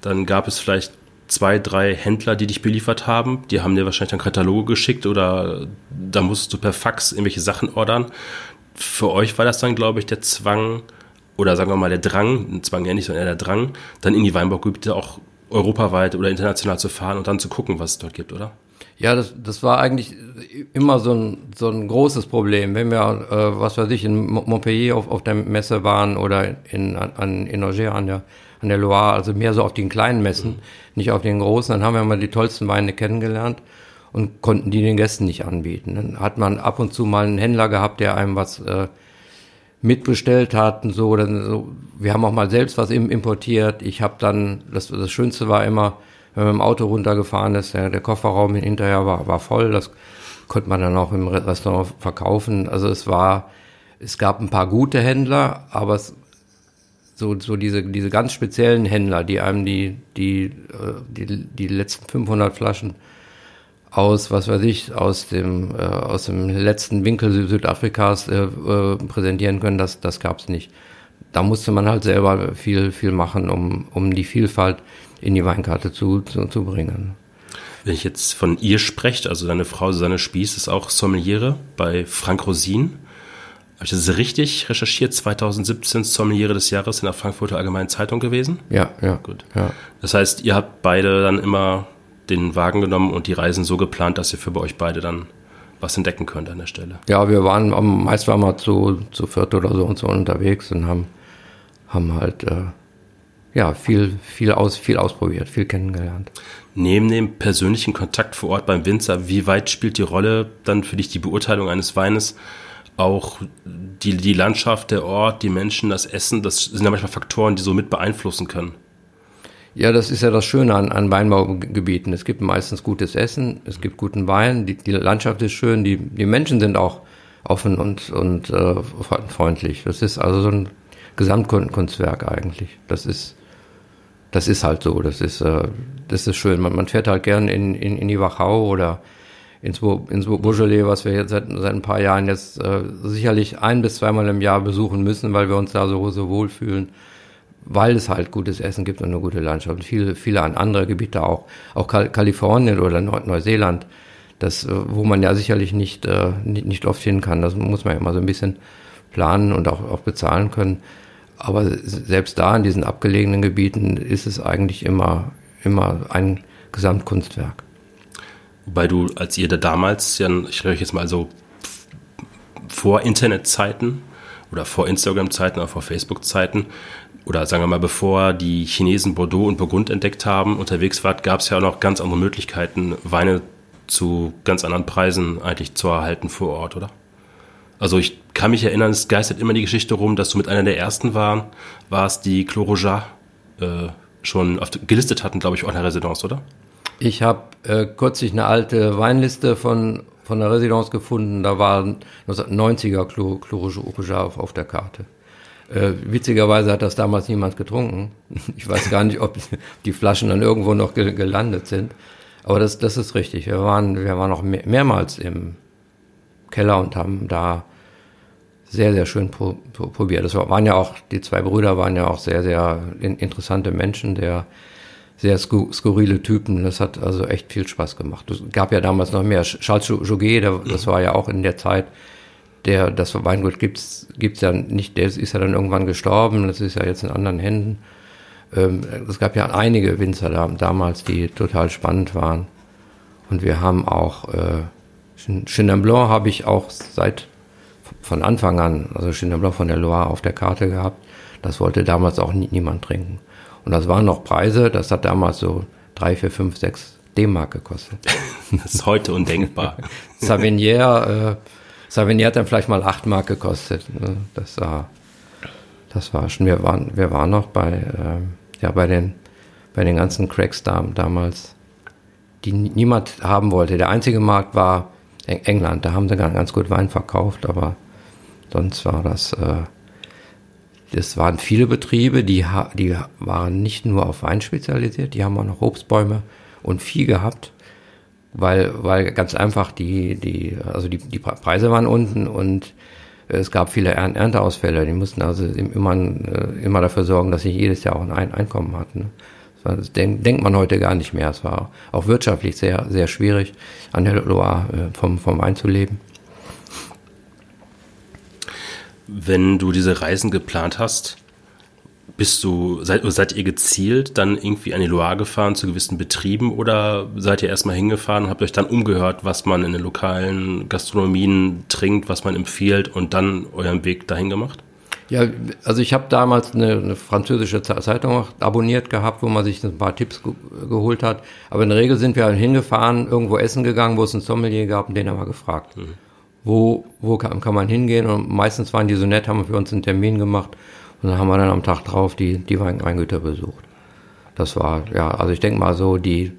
Speaker 2: dann gab es vielleicht zwei, drei Händler, die dich beliefert haben. Die haben dir wahrscheinlich dann Kataloge geschickt oder da musstest du per Fax irgendwelche Sachen ordern. Für euch war das dann, glaube ich, der Zwang oder sagen wir mal der Drang, Zwang ja nicht, sondern eher der Drang, dann in die Weinbaugebiete auch europaweit oder international zu fahren und dann zu gucken, was es dort gibt, oder?
Speaker 1: Ja, das, das war eigentlich immer so ein, so ein großes Problem. Wenn wir, äh, was weiß ich, in Montpellier auf, auf der Messe waren oder in, an, in Angers an der, an der Loire, also mehr so auf den kleinen Messen, mhm. nicht auf den großen, dann haben wir mal die tollsten Weine kennengelernt und konnten die den Gästen nicht anbieten. Dann hat man ab und zu mal einen Händler gehabt, der einem was äh, mitbestellt hatten, so, dann so. Wir haben auch mal selbst was importiert. Ich habe dann, das, das Schönste war immer, wenn man im Auto runtergefahren ist, der, der Kofferraum hinterher war, war voll. Das konnte man dann auch im Restaurant verkaufen. Also es war, es gab ein paar gute Händler, aber es, so, so diese, diese ganz speziellen Händler, die einem die, die, äh, die, die letzten 500 Flaschen aus, was weiß ich, aus dem, äh, aus dem letzten Winkel Südafrikas äh, äh, präsentieren können, das, das gab es nicht. Da musste man halt selber viel, viel machen, um, um die Vielfalt in die Weinkarte zu, zu, zu bringen.
Speaker 2: Wenn ich jetzt von ihr spreche, also seine Frau Susanne Spieß ist auch Sommeliere bei Frank Rosin. Habe ich das richtig recherchiert? 2017 Sommeliere des Jahres in der Frankfurter Allgemeinen Zeitung gewesen?
Speaker 1: Ja, ja. Gut. Ja.
Speaker 2: Das heißt, ihr habt beide dann immer den Wagen genommen und die Reisen so geplant, dass ihr für euch beide dann was entdecken könnt an der Stelle.
Speaker 1: Ja, wir waren meist waren wir zu, zu viert oder so und so unterwegs und haben, haben halt äh, ja, viel, viel, aus, viel ausprobiert, viel kennengelernt.
Speaker 2: Neben dem persönlichen Kontakt vor Ort beim Winzer, wie weit spielt die Rolle dann für dich die Beurteilung eines Weines? Auch die, die Landschaft, der Ort, die Menschen, das Essen, das sind ja manchmal Faktoren, die so mit beeinflussen können.
Speaker 1: Ja, das ist ja das Schöne an, an Weinbaugebieten. Es gibt meistens gutes Essen, es gibt guten Wein, die, die Landschaft ist schön, die, die Menschen sind auch offen und, und äh, freundlich. Das ist also so ein Gesamtkunstwerk eigentlich. Das ist, das ist halt so. Das ist, äh, das ist schön. Man, man fährt halt gern in, in, in die Wachau oder ins, ins Beaujolais, was wir jetzt seit, seit ein paar Jahren jetzt äh, sicherlich ein bis zweimal im Jahr besuchen müssen, weil wir uns da so, so wohlfühlen weil es halt gutes Essen gibt und eine gute Landschaft. Viele, viele andere Gebiete auch, auch Kalifornien oder Neuseeland, das, äh, wo man ja sicherlich nicht, äh, nicht, nicht oft hin kann. Das muss man ja immer so ein bisschen planen und auch, auch bezahlen können. Aber selbst da in diesen abgelegenen Gebieten ist es eigentlich immer, immer ein Gesamtkunstwerk.
Speaker 2: Wobei du, als ihr da damals, ja, ich rede jetzt mal so vor Internetzeiten oder vor Instagram-Zeiten oder vor Facebook-Zeiten, oder sagen wir mal, bevor die Chinesen Bordeaux und Burgund entdeckt haben, unterwegs wart, gab es ja auch noch ganz andere Möglichkeiten, Weine zu ganz anderen Preisen eigentlich zu erhalten vor Ort, oder? Also ich kann mich erinnern, es geistert immer die Geschichte rum, dass du mit einer der ersten waren, warst, die Cloroja äh, schon auf, gelistet hatten, glaube ich, auch in der Residenz, oder?
Speaker 1: Ich habe äh, kürzlich eine alte Weinliste von, von der Residenz gefunden, da waren 1990er Cloroja auf, auf der Karte. Äh, witzigerweise hat das damals niemand getrunken. Ich weiß gar nicht, ob die Flaschen dann irgendwo noch ge gelandet sind. Aber das, das ist richtig. Wir waren, wir waren noch mehr, mehrmals im Keller und haben da sehr, sehr schön pro, pro, probiert. Das waren ja auch, die zwei Brüder waren ja auch sehr, sehr in, interessante Menschen, der sehr skurrile Typen. Das hat also echt viel Spaß gemacht. Es gab ja damals noch mehr. Charles Joguet, das war ja auch in der Zeit, der, das Weingut gibt's, gibt's ja nicht, der ist ja dann irgendwann gestorben, das ist ja jetzt in anderen Händen. Ähm, es gab ja einige Winzer da, damals, die total spannend waren. Und wir haben auch, äh, Chenin Blanc habe ich auch seit, von Anfang an, also Chenin Blanc von der Loire auf der Karte gehabt. Das wollte damals auch nie, niemand trinken. Und das waren noch Preise, das hat damals so drei, vier, fünf, sechs D-Mark gekostet.
Speaker 2: Das ist heute undenkbar.
Speaker 1: Savinier, äh, Savigny hat dann vielleicht mal 8 Mark gekostet. Ne? Das war, das war schon, wir waren, wir waren noch bei, äh, ja, bei den, bei den ganzen Cracks da, damals, die niemand haben wollte. Der einzige Markt war England, da haben sie ganz gut Wein verkauft, aber sonst war das, äh, das waren viele Betriebe, die, die waren nicht nur auf Wein spezialisiert, die haben auch noch Obstbäume und Vieh gehabt weil, weil ganz einfach die, die, also die, die Preise waren unten und es gab viele Ernteausfälle. Die mussten also immer, äh, immer dafür sorgen, dass sie jedes Jahr auch ein Einkommen hatten. Das denkt man heute gar nicht mehr. Es war auch wirtschaftlich sehr, sehr schwierig, an der Loire äh, vom, vom Wein zu leben.
Speaker 2: Wenn du diese Reisen geplant hast, bist du, seid, seid ihr gezielt dann irgendwie an die Loire gefahren zu gewissen Betrieben oder seid ihr erstmal hingefahren und habt euch dann umgehört, was man in den lokalen Gastronomien trinkt, was man empfiehlt und dann euren Weg dahin gemacht?
Speaker 1: Ja, also ich habe damals eine, eine, französische Zeitung abonniert gehabt, wo man sich ein paar Tipps ge geholt hat. Aber in der Regel sind wir hingefahren, irgendwo essen gegangen, wo es einen Sommelier gab und den haben wir gefragt. Mhm. Wo, wo kann, kann man hingehen? Und meistens waren die so nett, haben für uns einen Termin gemacht und dann haben wir dann am Tag drauf die, die Weingüter besucht. Das war, ja, also ich denke mal so, die,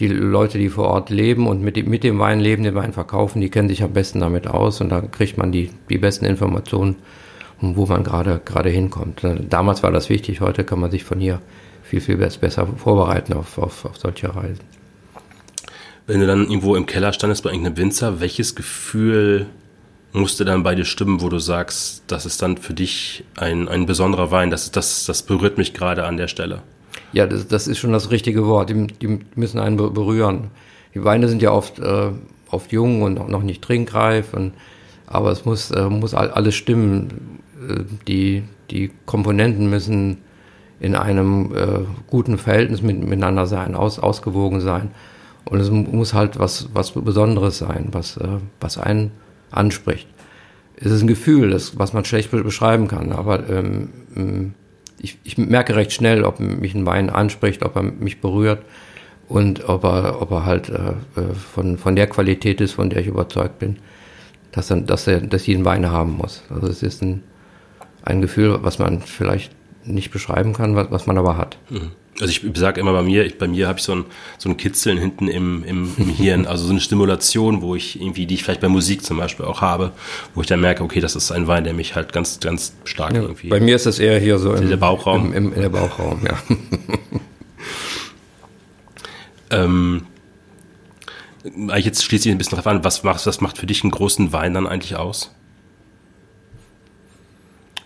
Speaker 1: die Leute, die vor Ort leben und mit, mit dem Wein leben, den Wein verkaufen, die kennen sich am besten damit aus und da kriegt man die, die besten Informationen, wo man gerade, gerade hinkommt. Damals war das wichtig, heute kann man sich von hier viel, viel besser vorbereiten auf, auf, auf solche Reisen.
Speaker 2: Wenn du dann irgendwo im Keller standest bei irgendeinem Winzer, welches Gefühl musste dann bei dir stimmen, wo du sagst, das ist dann für dich ein, ein besonderer Wein, das, das, das berührt mich gerade an der Stelle?
Speaker 1: Ja, das, das ist schon das richtige Wort. Die, die müssen einen berühren. Die Weine sind ja oft, äh, oft jung und noch nicht trinkreif, und, aber es muss, äh, muss alles stimmen. Die, die Komponenten müssen in einem äh, guten Verhältnis mit, miteinander sein, aus, ausgewogen sein. Und es muss halt was, was Besonderes sein, was, äh, was einen anspricht. Es ist ein Gefühl, das, was man schlecht beschreiben kann, aber ähm, ich, ich merke recht schnell, ob mich ein Wein anspricht, ob er mich berührt und ob er, ob er halt äh, äh, von, von der Qualität ist, von der ich überzeugt bin, dass, er, dass, er, dass ich einen Wein haben muss. Also es ist ein, ein Gefühl, was man vielleicht nicht beschreiben kann, was, was man aber hat.
Speaker 2: Mhm. Also ich sage immer bei mir, ich, bei mir habe ich so ein, so ein Kitzeln hinten im, im, im Hirn, also so eine Stimulation, wo ich irgendwie, die ich vielleicht bei Musik zum Beispiel auch habe, wo ich dann merke, okay, das ist ein Wein, der mich halt ganz, ganz stark ja, irgendwie.
Speaker 1: Bei mir ist das eher hier so
Speaker 2: im, der Bauchraum.
Speaker 1: Im, im, in der Bauchraum, ja.
Speaker 2: ähm, jetzt schließe ich ein bisschen drauf an, was macht, was macht für dich einen großen Wein dann eigentlich aus?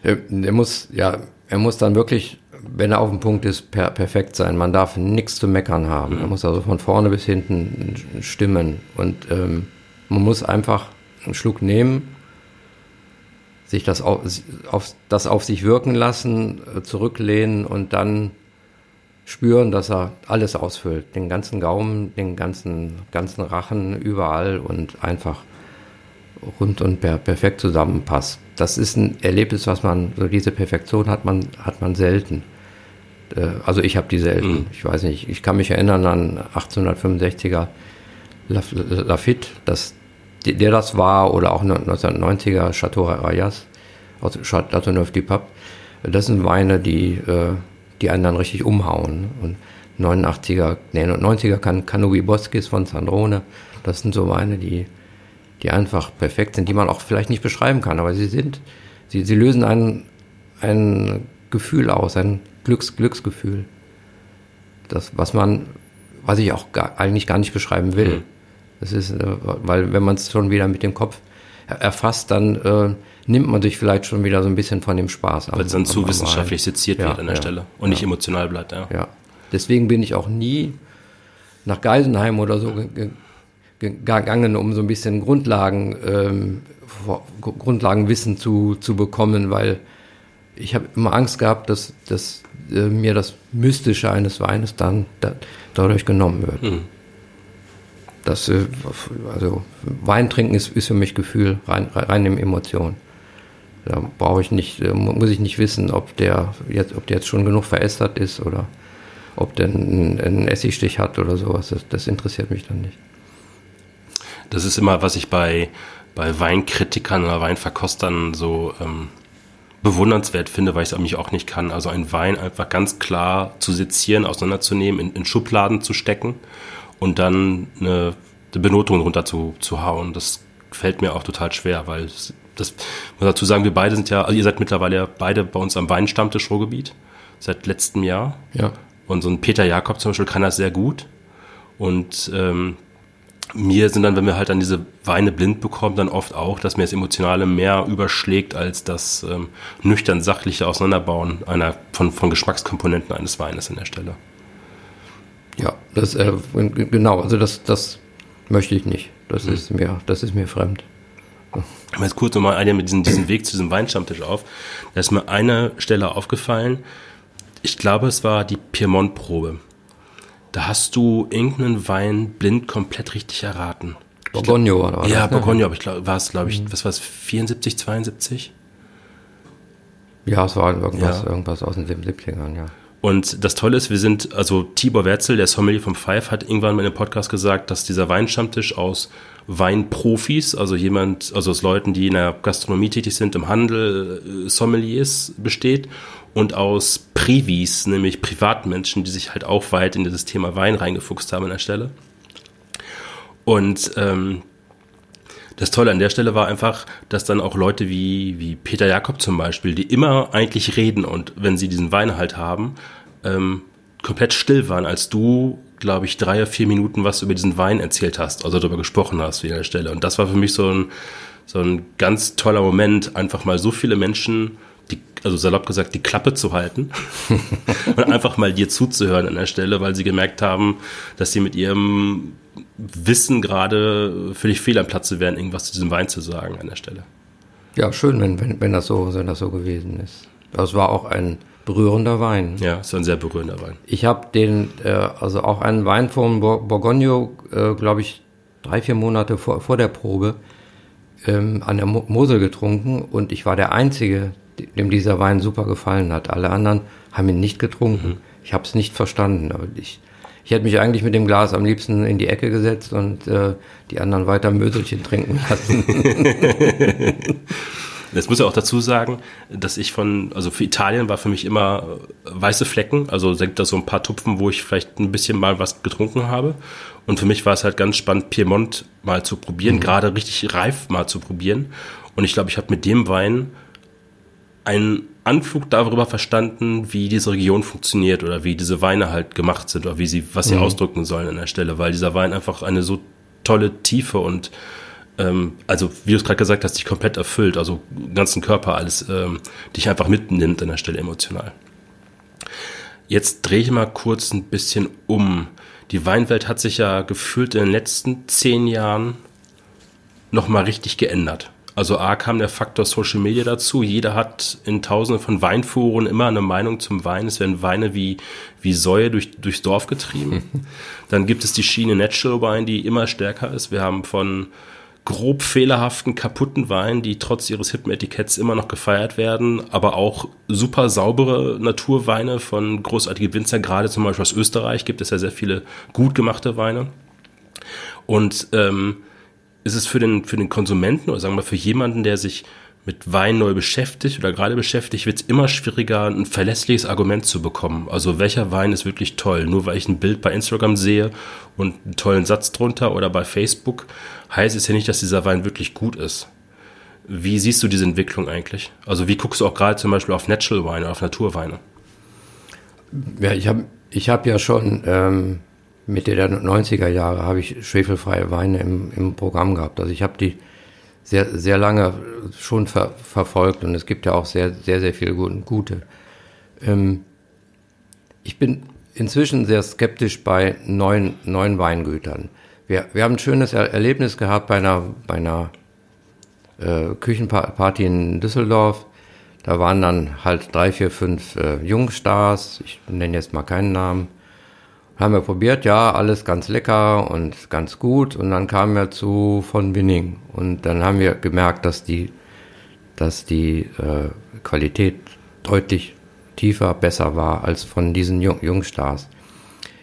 Speaker 1: Der muss, ja, er muss dann wirklich wenn er auf dem Punkt ist, per perfekt sein. Man darf nichts zu meckern haben. Mhm. Er muss also von vorne bis hinten stimmen. Und ähm, man muss einfach einen Schluck nehmen, sich das auf, auf, das auf sich wirken lassen, äh, zurücklehnen und dann spüren, dass er alles ausfüllt. Den ganzen Gaumen, den ganzen, ganzen Rachen, überall und einfach rund und per perfekt zusammenpasst. Das ist ein Erlebnis, was man, so diese Perfektion hat man, hat man selten. Äh, also ich habe die selten. Mhm. Ich weiß nicht, ich kann mich erinnern an 1865er Lafitte, dass der das war, oder auch 1990er Chateau Rayas, aus Chateau Neuf du Pape. Das sind Weine, die, äh, die einen dann richtig umhauen. Und 89er, nee, 90er kann Canubi Bosquis von Sandrone. Das sind so Weine, die, die einfach perfekt sind, die man auch vielleicht nicht beschreiben kann, aber sie sind, sie, sie lösen ein, ein Gefühl aus, ein Glücks, Glücksgefühl. Das, was man, was ich auch gar, eigentlich gar nicht beschreiben will. Mhm. Das ist, äh, weil wenn man es schon wieder mit dem Kopf erfasst, dann äh, nimmt man sich vielleicht schon wieder so ein bisschen von dem Spaß
Speaker 2: an. Weil es dann zu wissenschaftlich seziert ja, wird an der ja, Stelle und ja. nicht emotional bleibt, ja.
Speaker 1: Ja. Deswegen bin ich auch nie nach Geisenheim oder so gegangen, um so ein bisschen Grundlagen, ähm, Grundlagenwissen zu, zu bekommen, weil ich habe immer Angst gehabt, dass, dass äh, mir das Mystische eines Weines dann da, dadurch genommen wird. Mhm. Das, äh, also Wein trinken ist, ist für mich Gefühl, rein, rein in Emotion. Da brauche ich nicht, äh, muss ich nicht wissen, ob der jetzt, ob der jetzt schon genug verästert ist oder ob der einen, einen Essigstich hat oder sowas. Das, das interessiert mich dann nicht.
Speaker 2: Das ist immer, was ich bei, bei Weinkritikern oder Weinverkostern so ähm, bewundernswert finde, weil ich es mich auch nicht kann. Also ein Wein einfach ganz klar zu sezieren, auseinanderzunehmen, in, in Schubladen zu stecken und dann eine, eine Benotung runter zu, zu hauen. Das fällt mir auch total schwer, weil das, das muss dazu sagen, wir beide sind ja, also ihr seid mittlerweile ja beide bei uns am Weinstammtisch Ruhrgebiet seit letztem Jahr.
Speaker 1: Ja.
Speaker 2: Und so ein Peter Jakob zum Beispiel kann das sehr gut. Und ähm, mir sind dann, wenn wir halt dann diese Weine blind bekommen, dann oft auch, dass mir das Emotionale mehr überschlägt als das ähm, nüchtern sachliche Auseinanderbauen einer von, von Geschmackskomponenten eines Weines an der Stelle.
Speaker 1: Ja, das äh, genau, also das, das möchte ich nicht. Das mhm. ist mir, das ist mir fremd.
Speaker 2: Jetzt kurz nochmal einer mit diesem, diesem Weg zu diesem Weinstammtisch auf. Da ist mir eine Stelle aufgefallen. Ich glaube, es war die Piemont-Probe. Da hast du irgendeinen Wein blind komplett richtig erraten.
Speaker 1: Borgogno
Speaker 2: war das. Ja, ne? Borgogno, aber ich glaube, war es, glaube ich, mhm. was war es, 74, 72?
Speaker 1: Ja, es war irgendwas, ja. irgendwas aus den 70ern, ja.
Speaker 2: Und das Tolle ist, wir sind, also Tibor Werzel, der Sommelier vom Five, hat irgendwann mal in einem Podcast gesagt, dass dieser Weinstammtisch aus Weinprofis, also jemand, also aus Leuten, die in der Gastronomie tätig sind, im Handel, äh, Sommeliers besteht und aus Privis, nämlich Privatmenschen, die sich halt auch weit in dieses Thema Wein reingefuchst haben an der Stelle. Und ähm, das Tolle an der Stelle war einfach, dass dann auch Leute wie, wie Peter Jakob zum Beispiel, die immer eigentlich reden und wenn sie diesen Wein halt haben, ähm, komplett still waren, als du, glaube ich, drei oder vier Minuten was über diesen Wein erzählt hast, also darüber gesprochen hast, wie an der Stelle. Und das war für mich so ein, so ein ganz toller Moment, einfach mal so viele Menschen die, also salopp gesagt, die Klappe zu halten und einfach mal dir zuzuhören an der Stelle, weil sie gemerkt haben, dass sie mit ihrem Wissen gerade völlig fehl am Platze wären, irgendwas zu diesem Wein zu sagen an der Stelle.
Speaker 1: Ja, schön, wenn, wenn, wenn, das, so, wenn das so gewesen ist. Das war auch ein berührender Wein.
Speaker 2: Ja, es war ein sehr berührender Wein.
Speaker 1: Ich habe den, äh, also auch einen Wein von Bourgogne, äh, glaube ich, drei, vier Monate vor, vor der Probe ähm, an der Mo Mosel getrunken und ich war der Einzige, dem dieser Wein super gefallen hat. Alle anderen haben ihn nicht getrunken. Mhm. Ich habe es nicht verstanden. Aber ich, ich hätte mich eigentlich mit dem Glas am liebsten in die Ecke gesetzt und äh, die anderen weiter Möselchen trinken lassen.
Speaker 2: Jetzt muss ich auch dazu sagen, dass ich von, also für Italien war für mich immer äh, weiße Flecken, also senkt da so ein paar Tupfen, wo ich vielleicht ein bisschen mal was getrunken habe. Und für mich war es halt ganz spannend, Piemont mal zu probieren, mhm. gerade richtig reif mal zu probieren. Und ich glaube, ich habe mit dem Wein einen Anflug darüber verstanden, wie diese Region funktioniert oder wie diese Weine halt gemacht sind oder wie sie, was sie mhm. ausdrücken sollen an der Stelle, weil dieser Wein einfach eine so tolle Tiefe und ähm, also wie du es gerade gesagt hast, dich komplett erfüllt, also ganzen Körper alles, ähm, dich einfach mitnimmt an der Stelle emotional. Jetzt drehe ich mal kurz ein bisschen um. Die Weinwelt hat sich ja gefühlt in den letzten zehn Jahren nochmal richtig geändert. Also A kam der Faktor Social Media dazu. Jeder hat in tausenden von Weinforen immer eine Meinung zum Wein. Es werden Weine wie, wie Säue durch, durchs Dorf getrieben. Dann gibt es die Schiene Natural Wine, die immer stärker ist. Wir haben von grob fehlerhaften, kaputten Weinen, die trotz ihres hippen Etiketts immer noch gefeiert werden, aber auch super saubere Naturweine von großartigen Winzer, gerade zum Beispiel aus Österreich gibt es ja sehr viele gut gemachte Weine. Und ähm, ist es für den, für den Konsumenten oder sagen wir für jemanden, der sich mit Wein neu beschäftigt oder gerade beschäftigt, wird es immer schwieriger, ein verlässliches Argument zu bekommen. Also welcher Wein ist wirklich toll? Nur weil ich ein Bild bei Instagram sehe und einen tollen Satz drunter oder bei Facebook, heißt es ja nicht, dass dieser Wein wirklich gut ist. Wie siehst du diese Entwicklung eigentlich? Also wie guckst du auch gerade zum Beispiel auf Natural Weine, auf Naturweine?
Speaker 1: Ja, ich habe ich hab ja schon ähm, Mitte der 90er Jahre habe ich schwefelfreie Weine im, im Programm gehabt. Also ich habe die sehr, sehr lange schon ver, verfolgt und es gibt ja auch sehr, sehr, sehr viele gute. Ähm, ich bin inzwischen sehr skeptisch bei neuen, neuen Weingütern. Wir, wir haben ein schönes Erlebnis gehabt bei einer, bei einer äh, Küchenparty in Düsseldorf. Da waren dann halt drei, vier, fünf äh, Jungstars, ich nenne jetzt mal keinen Namen, haben wir probiert, ja, alles ganz lecker und ganz gut. Und dann kamen wir zu von Winning. Und dann haben wir gemerkt, dass die, dass die äh, Qualität deutlich tiefer, besser war als von diesen Jung Jungstars.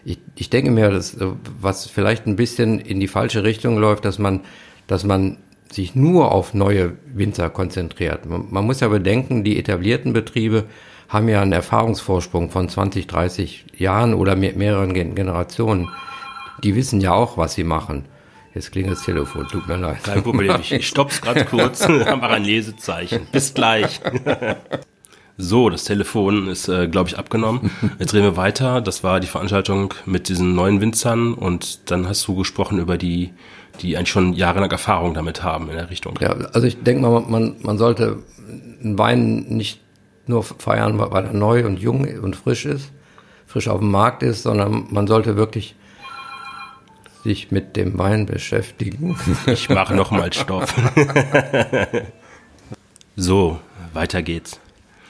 Speaker 1: Ich, ich denke mir, dass, äh, was vielleicht ein bisschen in die falsche Richtung läuft, dass man, dass man sich nur auf neue Winzer konzentriert. Man, man muss ja bedenken, die etablierten Betriebe haben ja einen Erfahrungsvorsprung von 20, 30 Jahren oder mehr, mehreren Generationen. Die wissen ja auch, was sie machen. Jetzt klingt das Telefon, tut mir leid.
Speaker 2: Kein Problem, ich, ich stopp's gerade kurz, mache ein Lesezeichen. Bis gleich. So, das Telefon ist, äh, glaube ich, abgenommen. Jetzt reden wir weiter. Das war die Veranstaltung mit diesen neuen Winzern und dann hast du gesprochen über die, die eigentlich schon jahrelang Erfahrung damit haben in der Richtung.
Speaker 1: Ja, also ich denke mal, man, man sollte einen Wein nicht nur feiern, weil er neu und jung und frisch ist, frisch auf dem Markt ist, sondern man sollte wirklich sich mit dem Wein beschäftigen.
Speaker 2: Ich mache nochmal Stoff. so, weiter geht's.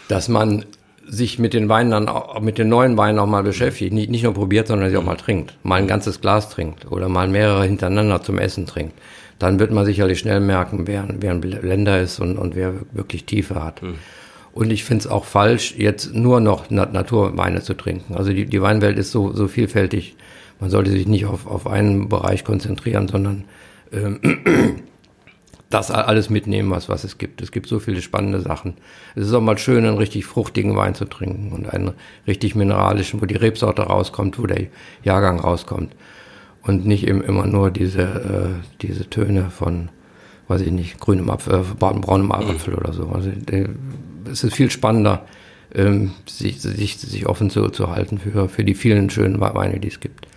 Speaker 1: Dass man sich mit den Weinen dann, mit den neuen Weinen auch mal beschäftigt. Nicht, nicht nur probiert, sondern sie auch mal trinkt. Mal ein ganzes Glas trinkt oder mal mehrere hintereinander zum Essen trinkt. Dann wird man sicherlich schnell merken, wer, wer ein Blender ist und, und wer wirklich Tiefe hat. Mhm. Und ich finde es auch falsch, jetzt nur noch Naturweine zu trinken. Also die, die Weinwelt ist so, so vielfältig. Man sollte sich nicht auf, auf einen Bereich konzentrieren, sondern ähm, das alles mitnehmen, was, was es gibt. Es gibt so viele spannende Sachen. Es ist auch mal schön, einen richtig fruchtigen Wein zu trinken und einen richtig mineralischen, wo die Rebsorte rauskommt, wo der Jahrgang rauskommt. Und nicht eben immer nur diese, äh, diese Töne von, weiß ich nicht, grünem Apfel, äh, braunem Apfel mhm. oder so. Also, es ist viel spannender, ähm, sich, sich, sich offen zu, zu halten für, für die vielen schönen Weine, die es gibt.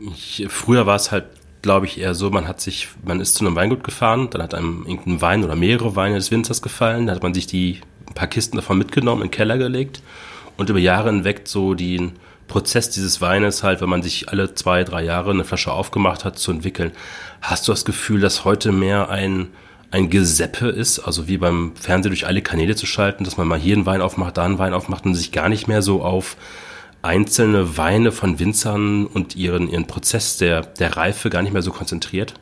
Speaker 2: Ich, früher war es halt, glaube ich, eher so, man hat sich, man ist zu einem Weingut gefahren, dann hat einem irgendein Wein oder mehrere Weine des Winzers gefallen, dann hat man sich die ein paar Kisten davon mitgenommen, in den Keller gelegt und über Jahre hinweg so den Prozess dieses Weines halt, wenn man sich alle zwei, drei Jahre eine Flasche aufgemacht hat, zu entwickeln. Hast du das Gefühl, dass heute mehr ein ein Geseppe ist, also wie beim Fernsehen durch alle Kanäle zu schalten, dass man mal hier einen Wein aufmacht, da einen Wein aufmacht und sich gar nicht mehr so auf einzelne Weine von Winzern und ihren, ihren Prozess der, der Reife gar nicht mehr so konzentriert?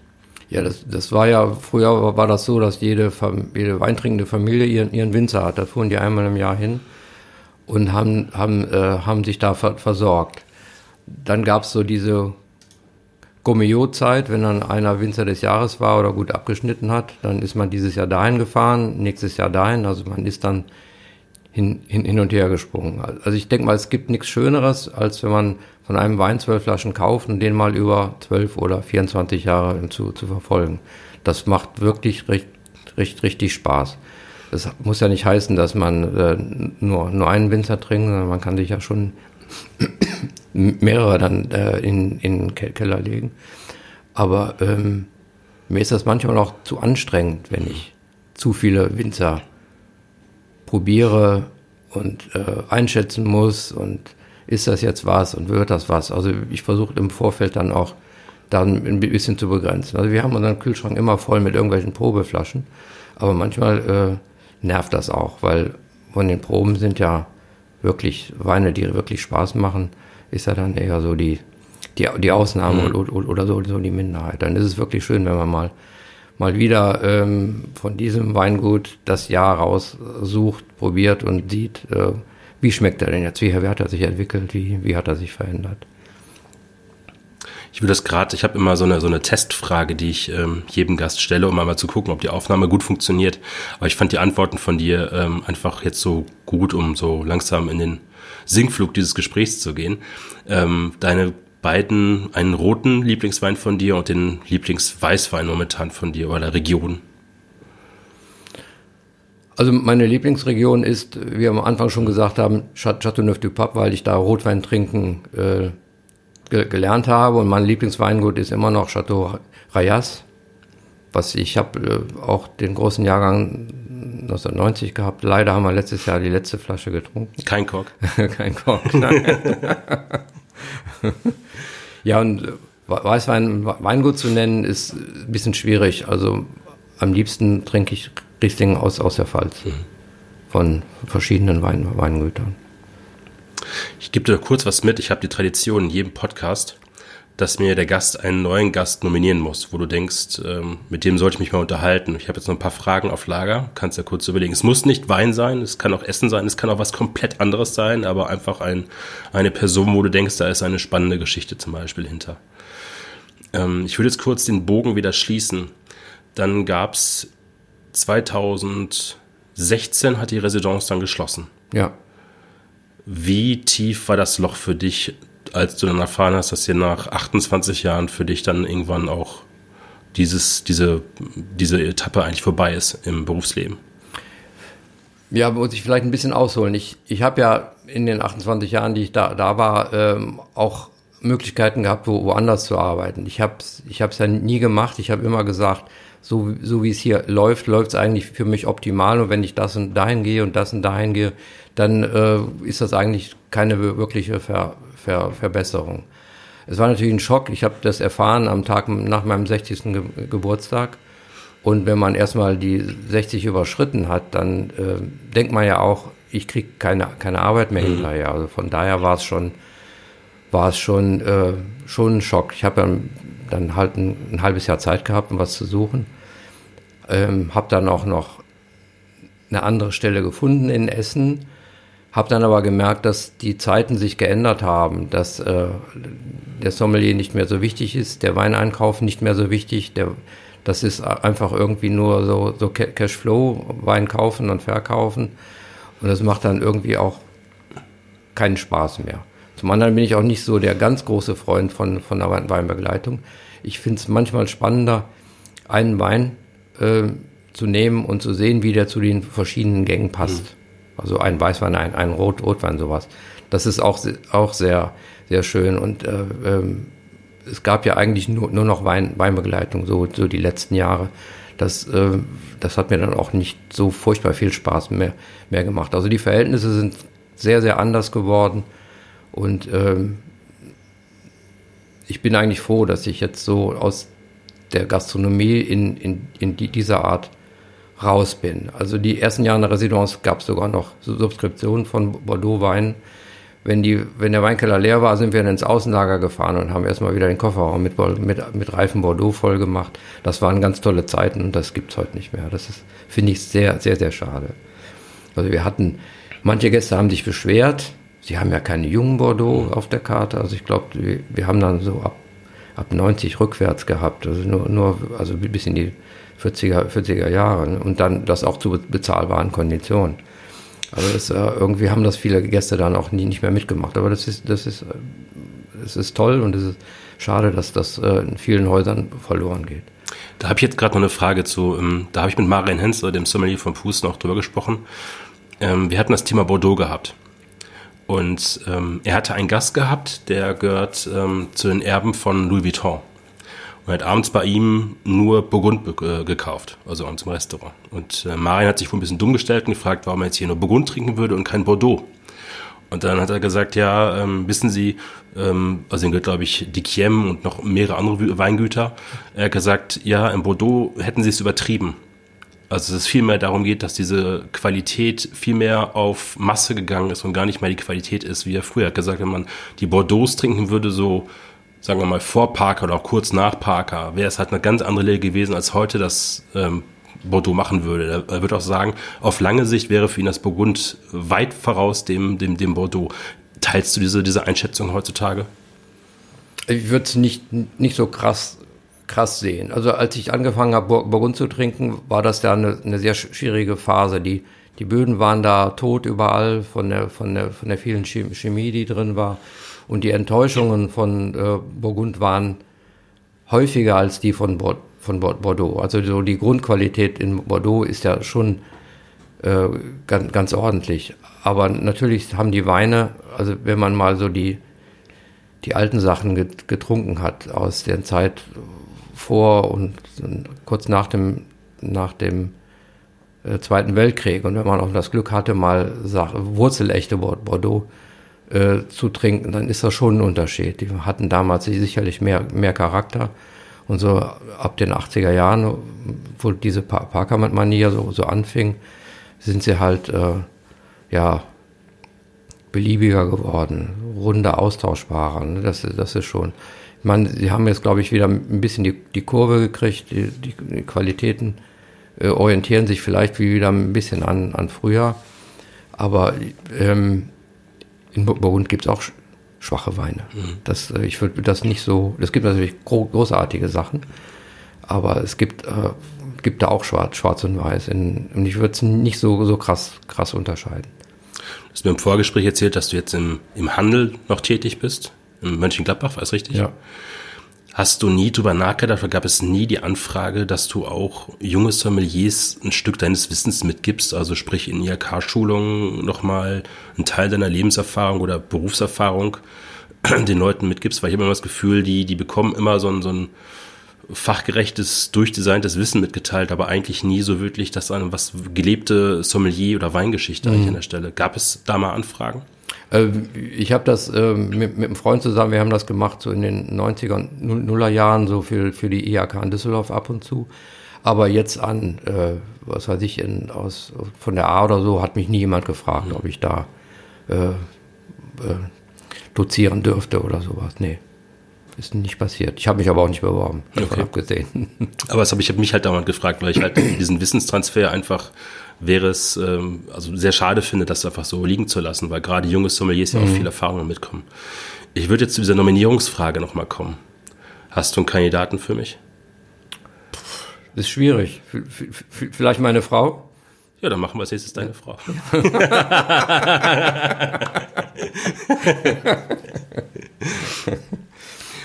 Speaker 1: Ja, das, das war ja, früher war das so, dass jede, jede weintrinkende Familie ihren, ihren Winzer hat. Da fuhren die einmal im Jahr hin und haben, haben, äh, haben sich da ver, versorgt. Dann gab es so diese Gourmillot-Zeit, wenn dann einer Winzer des Jahres war oder gut abgeschnitten hat, dann ist man dieses Jahr dahin gefahren, nächstes Jahr dahin. Also man ist dann hin, hin, hin und her gesprungen. Also ich denke mal, es gibt nichts Schöneres, als wenn man von einem Wein zwölf Flaschen kauft und den mal über zwölf oder 24 Jahre zu, zu verfolgen. Das macht wirklich recht, recht, richtig Spaß. Das muss ja nicht heißen, dass man äh, nur, nur einen Winzer trinkt, sondern man kann sich ja schon mehrere dann äh, in, in den Keller legen. Aber ähm, mir ist das manchmal auch zu anstrengend, wenn ich zu viele Winzer probiere und äh, einschätzen muss und ist das jetzt was und wird das was. Also ich versuche im Vorfeld dann auch dann ein bisschen zu begrenzen. Also wir haben unseren Kühlschrank immer voll mit irgendwelchen Probeflaschen, aber manchmal äh, nervt das auch, weil von den Proben sind ja wirklich Weine, die wirklich Spaß machen, ist ja dann eher so die, die, die Ausnahme mhm. oder, oder so, so die Minderheit. Dann ist es wirklich schön, wenn man mal mal wieder ähm, von diesem Weingut das Jahr raussucht, probiert und sieht, äh, wie schmeckt er denn jetzt, wie, wie hat er sich entwickelt, wie, wie hat er sich verändert.
Speaker 2: Ich will das gerade, ich habe immer so eine, so eine Testfrage, die ich ähm, jedem Gast stelle, um einmal zu gucken, ob die Aufnahme gut funktioniert. Aber ich fand die Antworten von dir ähm, einfach jetzt so gut, um so langsam in den Sinkflug dieses Gesprächs zu gehen. Ähm, deine beiden einen roten Lieblingswein von dir und den Lieblingsweißwein momentan von dir oder der Region?
Speaker 1: Also meine Lieblingsregion ist, wie wir am Anfang schon gesagt haben, Châteauneuf-du-Pape, weil ich da Rotwein trinken äh, ge gelernt habe und mein Lieblingsweingut ist immer noch Chateau Rayas. Was ich habe äh, auch den großen Jahrgang 1990 gehabt. Leider haben wir letztes Jahr die letzte Flasche getrunken.
Speaker 2: Kein Kork.
Speaker 1: Kein Kork. Nein. ja, und äh, Weißwein Weingut zu nennen, ist ein bisschen schwierig. Also am liebsten trinke ich Riesling aus, aus der Pfalz. Mhm. Von verschiedenen Wein, Weingütern.
Speaker 2: Ich gebe dir kurz was mit. Ich habe die Tradition in jedem Podcast, dass mir der Gast einen neuen Gast nominieren muss, wo du denkst, ähm, mit dem sollte ich mich mal unterhalten. Ich habe jetzt noch ein paar Fragen auf Lager, kannst ja kurz überlegen. Es muss nicht Wein sein, es kann auch Essen sein, es kann auch was komplett anderes sein, aber einfach ein, eine Person, wo du denkst, da ist eine spannende Geschichte zum Beispiel hinter. Ähm, ich würde jetzt kurz den Bogen wieder schließen. Dann gab es 2016 hat die Residenz dann geschlossen.
Speaker 1: Ja.
Speaker 2: Wie tief war das Loch für dich, als du dann erfahren hast, dass hier nach 28 Jahren für dich dann irgendwann auch dieses, diese, diese Etappe eigentlich vorbei ist im Berufsleben?
Speaker 1: Ja, muss ich vielleicht ein bisschen ausholen. Ich, ich habe ja in den 28 Jahren, die ich da, da war, ähm, auch Möglichkeiten gehabt, wo, woanders zu arbeiten. Ich habe es ich hab's ja nie gemacht. Ich habe immer gesagt, so, so wie es hier läuft, läuft es eigentlich für mich optimal. Und wenn ich das und dahin gehe und das und dahin gehe, dann äh, ist das eigentlich keine wirkliche Ver, Ver, Verbesserung. Es war natürlich ein Schock. Ich habe das erfahren am Tag nach meinem 60. Ge Geburtstag. Und wenn man erstmal die 60 überschritten hat, dann äh, denkt man ja auch, ich kriege keine, keine Arbeit mehr mhm. hinterher. Also von daher war es schon, war es schon, äh, schon ein Schock. Ich habe dann dann halt ein, ein, halbes Jahr Zeit gehabt, um was zu suchen. Ähm, habe dann auch noch eine andere Stelle gefunden in Essen, habe dann aber gemerkt, dass die Zeiten sich geändert haben, dass äh, der Sommelier nicht mehr so wichtig ist, der Weineinkauf nicht mehr so wichtig, der, das ist einfach irgendwie nur so, so Cashflow, Wein kaufen und verkaufen und das macht dann irgendwie auch keinen Spaß mehr. Zum anderen bin ich auch nicht so der ganz große Freund von, von der Weinbegleitung. Ich finde es manchmal spannender, einen Wein äh, zu nehmen und zu sehen, wie der zu den verschiedenen Gängen passt. Mhm. Also ein Weißwein, ein, ein Rot, Rotwein, sowas. Das ist auch, auch sehr, sehr schön. Und äh, ähm, es gab ja eigentlich nur, nur noch Wein, Weinbegleitung, so, so die letzten Jahre. Das, äh, das hat mir dann auch nicht so furchtbar viel Spaß mehr, mehr gemacht. Also die Verhältnisse sind sehr, sehr anders geworden. Und ähm, ich bin eigentlich froh, dass ich jetzt so aus der Gastronomie in, in, in die, dieser Art raus bin. Also die ersten Jahre in der Residenz gab es sogar noch Subskriptionen von Bordeaux-Wein. Wenn, wenn der Weinkeller leer war, sind wir dann ins Außenlager gefahren und haben erstmal wieder den Kofferraum mit, mit, mit reifen Bordeaux voll gemacht. Das waren ganz tolle Zeiten und das gibt es heute nicht mehr. Das finde ich, sehr, sehr, sehr schade. Also wir hatten, manche Gäste haben sich beschwert, Sie haben ja keine jungen Bordeaux auf der Karte. Also ich glaube, wir, wir, haben dann so ab ab 90 rückwärts gehabt, also nur, nur also bis in die 40er, 40er Jahre ne? und dann das auch zu bezahlbaren Konditionen. Also das, äh, irgendwie haben das viele Gäste dann auch nie, nicht mehr mitgemacht. Aber das ist, das ist, das ist toll und es ist schade, dass das äh, in vielen Häusern verloren geht.
Speaker 2: Da habe ich jetzt gerade noch eine Frage zu. Ähm, da habe ich mit Marian Hensler, dem Sommelier von Pusten, auch drüber gesprochen. Ähm, wir hatten das Thema Bordeaux gehabt. Und ähm, er hatte einen Gast gehabt, der gehört zu den Erben von Louis Vuitton und hat abends bei ihm nur Burgund äh, gekauft, also abends im Restaurant. Und äh, Marian hat sich wohl ein bisschen dumm gestellt und gefragt, warum er jetzt hier nur Burgund trinken würde und kein Bordeaux. Und dann hat er gesagt, ja, ähm, wissen Sie, ähm, also gehört, glaube ich, Dikiem und noch mehrere andere Weingüter. Er hat gesagt, ja, in Bordeaux hätten Sie es übertrieben. Also dass es viel mehr darum geht, dass diese Qualität viel mehr auf Masse gegangen ist und gar nicht mehr die Qualität ist, wie er früher hat gesagt, wenn man die Bordeaux trinken würde, so sagen wir mal, vor Parker oder auch kurz nach Parker, wäre es halt eine ganz andere Lehre gewesen, als heute das ähm, Bordeaux machen würde. Er würde auch sagen, auf lange Sicht wäre für ihn das Burgund weit voraus dem, dem, dem Bordeaux. Teilst du diese, diese Einschätzung heutzutage?
Speaker 1: Ich würde es nicht, nicht so krass, krass sehen. Also als ich angefangen habe, Burgund zu trinken, war das ja eine, eine sehr schwierige Phase. Die, die Böden waren da tot überall von der, von der, von der vielen Chemie, die drin war. Und die Enttäuschungen von äh, Burgund waren häufiger als die von, Bo von Bordeaux. Also so die Grundqualität in Bordeaux ist ja schon äh, ganz, ganz ordentlich. Aber natürlich haben die Weine, also wenn man mal so die, die alten Sachen getrunken hat aus der Zeit vor und, kurz nach dem, nach dem äh, Zweiten Weltkrieg und wenn man auch das Glück hatte, mal wurzelechte Bordeaux äh, zu trinken, dann ist das schon ein Unterschied. Die hatten damals sicherlich mehr, mehr Charakter. Und so ab den 80er Jahren, wo diese Parker-Manier so, so anfing, sind sie halt, äh, ja, beliebiger geworden, runder, austauschbarer. Ne? Das, das ist schon. Ich meine, sie haben jetzt, glaube ich, wieder ein bisschen die, die Kurve gekriegt. Die, die, die Qualitäten äh, orientieren sich vielleicht wieder ein bisschen an, an früher. Aber ähm, in Burgund gibt es auch schwache Weine. Mhm. Das, äh, ich würde das nicht so. Es gibt natürlich gro großartige Sachen, aber es gibt, äh, gibt da auch Schwarz, Schwarz und Weiß. In, und ich würde es nicht so, so krass, krass unterscheiden.
Speaker 2: Du hast mir im Vorgespräch erzählt, dass du jetzt im, im Handel noch tätig bist. In Mönchengladbach, war es richtig?
Speaker 1: Ja.
Speaker 2: Hast du nie drüber nachgedacht oder gab es nie die Anfrage, dass du auch junge Sommeliers ein Stück deines Wissens mitgibst, also sprich in IHK-Schulungen nochmal einen Teil deiner Lebenserfahrung oder Berufserfahrung den Leuten mitgibst? Weil ich habe immer das Gefühl, die, die bekommen immer so ein, so ein fachgerechtes, durchdesigntes Wissen mitgeteilt, aber eigentlich nie so wirklich das eine was gelebte Sommelier- oder Weingeschichte mhm. eigentlich an der Stelle. Gab es da mal Anfragen?
Speaker 1: Äh, ich habe das äh, mit, mit einem Freund zusammen, wir haben das gemacht so in den 90er und Nuller Jahren, so für, für die IHK in Düsseldorf ab und zu. Aber jetzt an, äh, was weiß ich, in, aus, von der A oder so, hat mich nie jemand gefragt, mhm. ob ich da äh, äh, dozieren dürfte oder sowas. Nee. Ist nicht passiert. Ich habe mich aber auch nicht beworben, davon okay. abgesehen.
Speaker 2: Aber das habe ich hab mich halt dauernd gefragt, weil ich halt diesen Wissenstransfer einfach wäre es ähm, also sehr schade finde, das einfach so liegen zu lassen, weil gerade junge Sommeliers ja auch mhm. viel Erfahrung mitkommen. Ich würde jetzt zu dieser Nominierungsfrage nochmal kommen. Hast du einen Kandidaten für mich?
Speaker 1: Das ist schwierig. Vielleicht meine Frau?
Speaker 2: Ja, dann machen wir als nächstes deine Frau.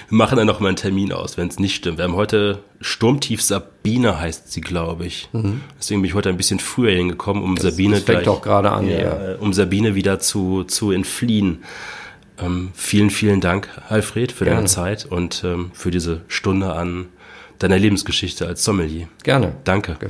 Speaker 2: Wir machen dann noch mal einen Termin aus, wenn es nicht stimmt. Wir haben heute Sturmtief Sabine heißt sie, glaube ich. Mhm. Deswegen bin ich heute ein bisschen früher hingekommen, um das, Sabine das
Speaker 1: fängt gleich, gerade an, ja,
Speaker 2: ja. um Sabine wieder zu, zu entfliehen. Ähm, vielen, vielen Dank, Alfred, für Gerne. deine Zeit und ähm, für diese Stunde an deiner Lebensgeschichte als Sommelier.
Speaker 1: Gerne.
Speaker 2: Danke. Okay.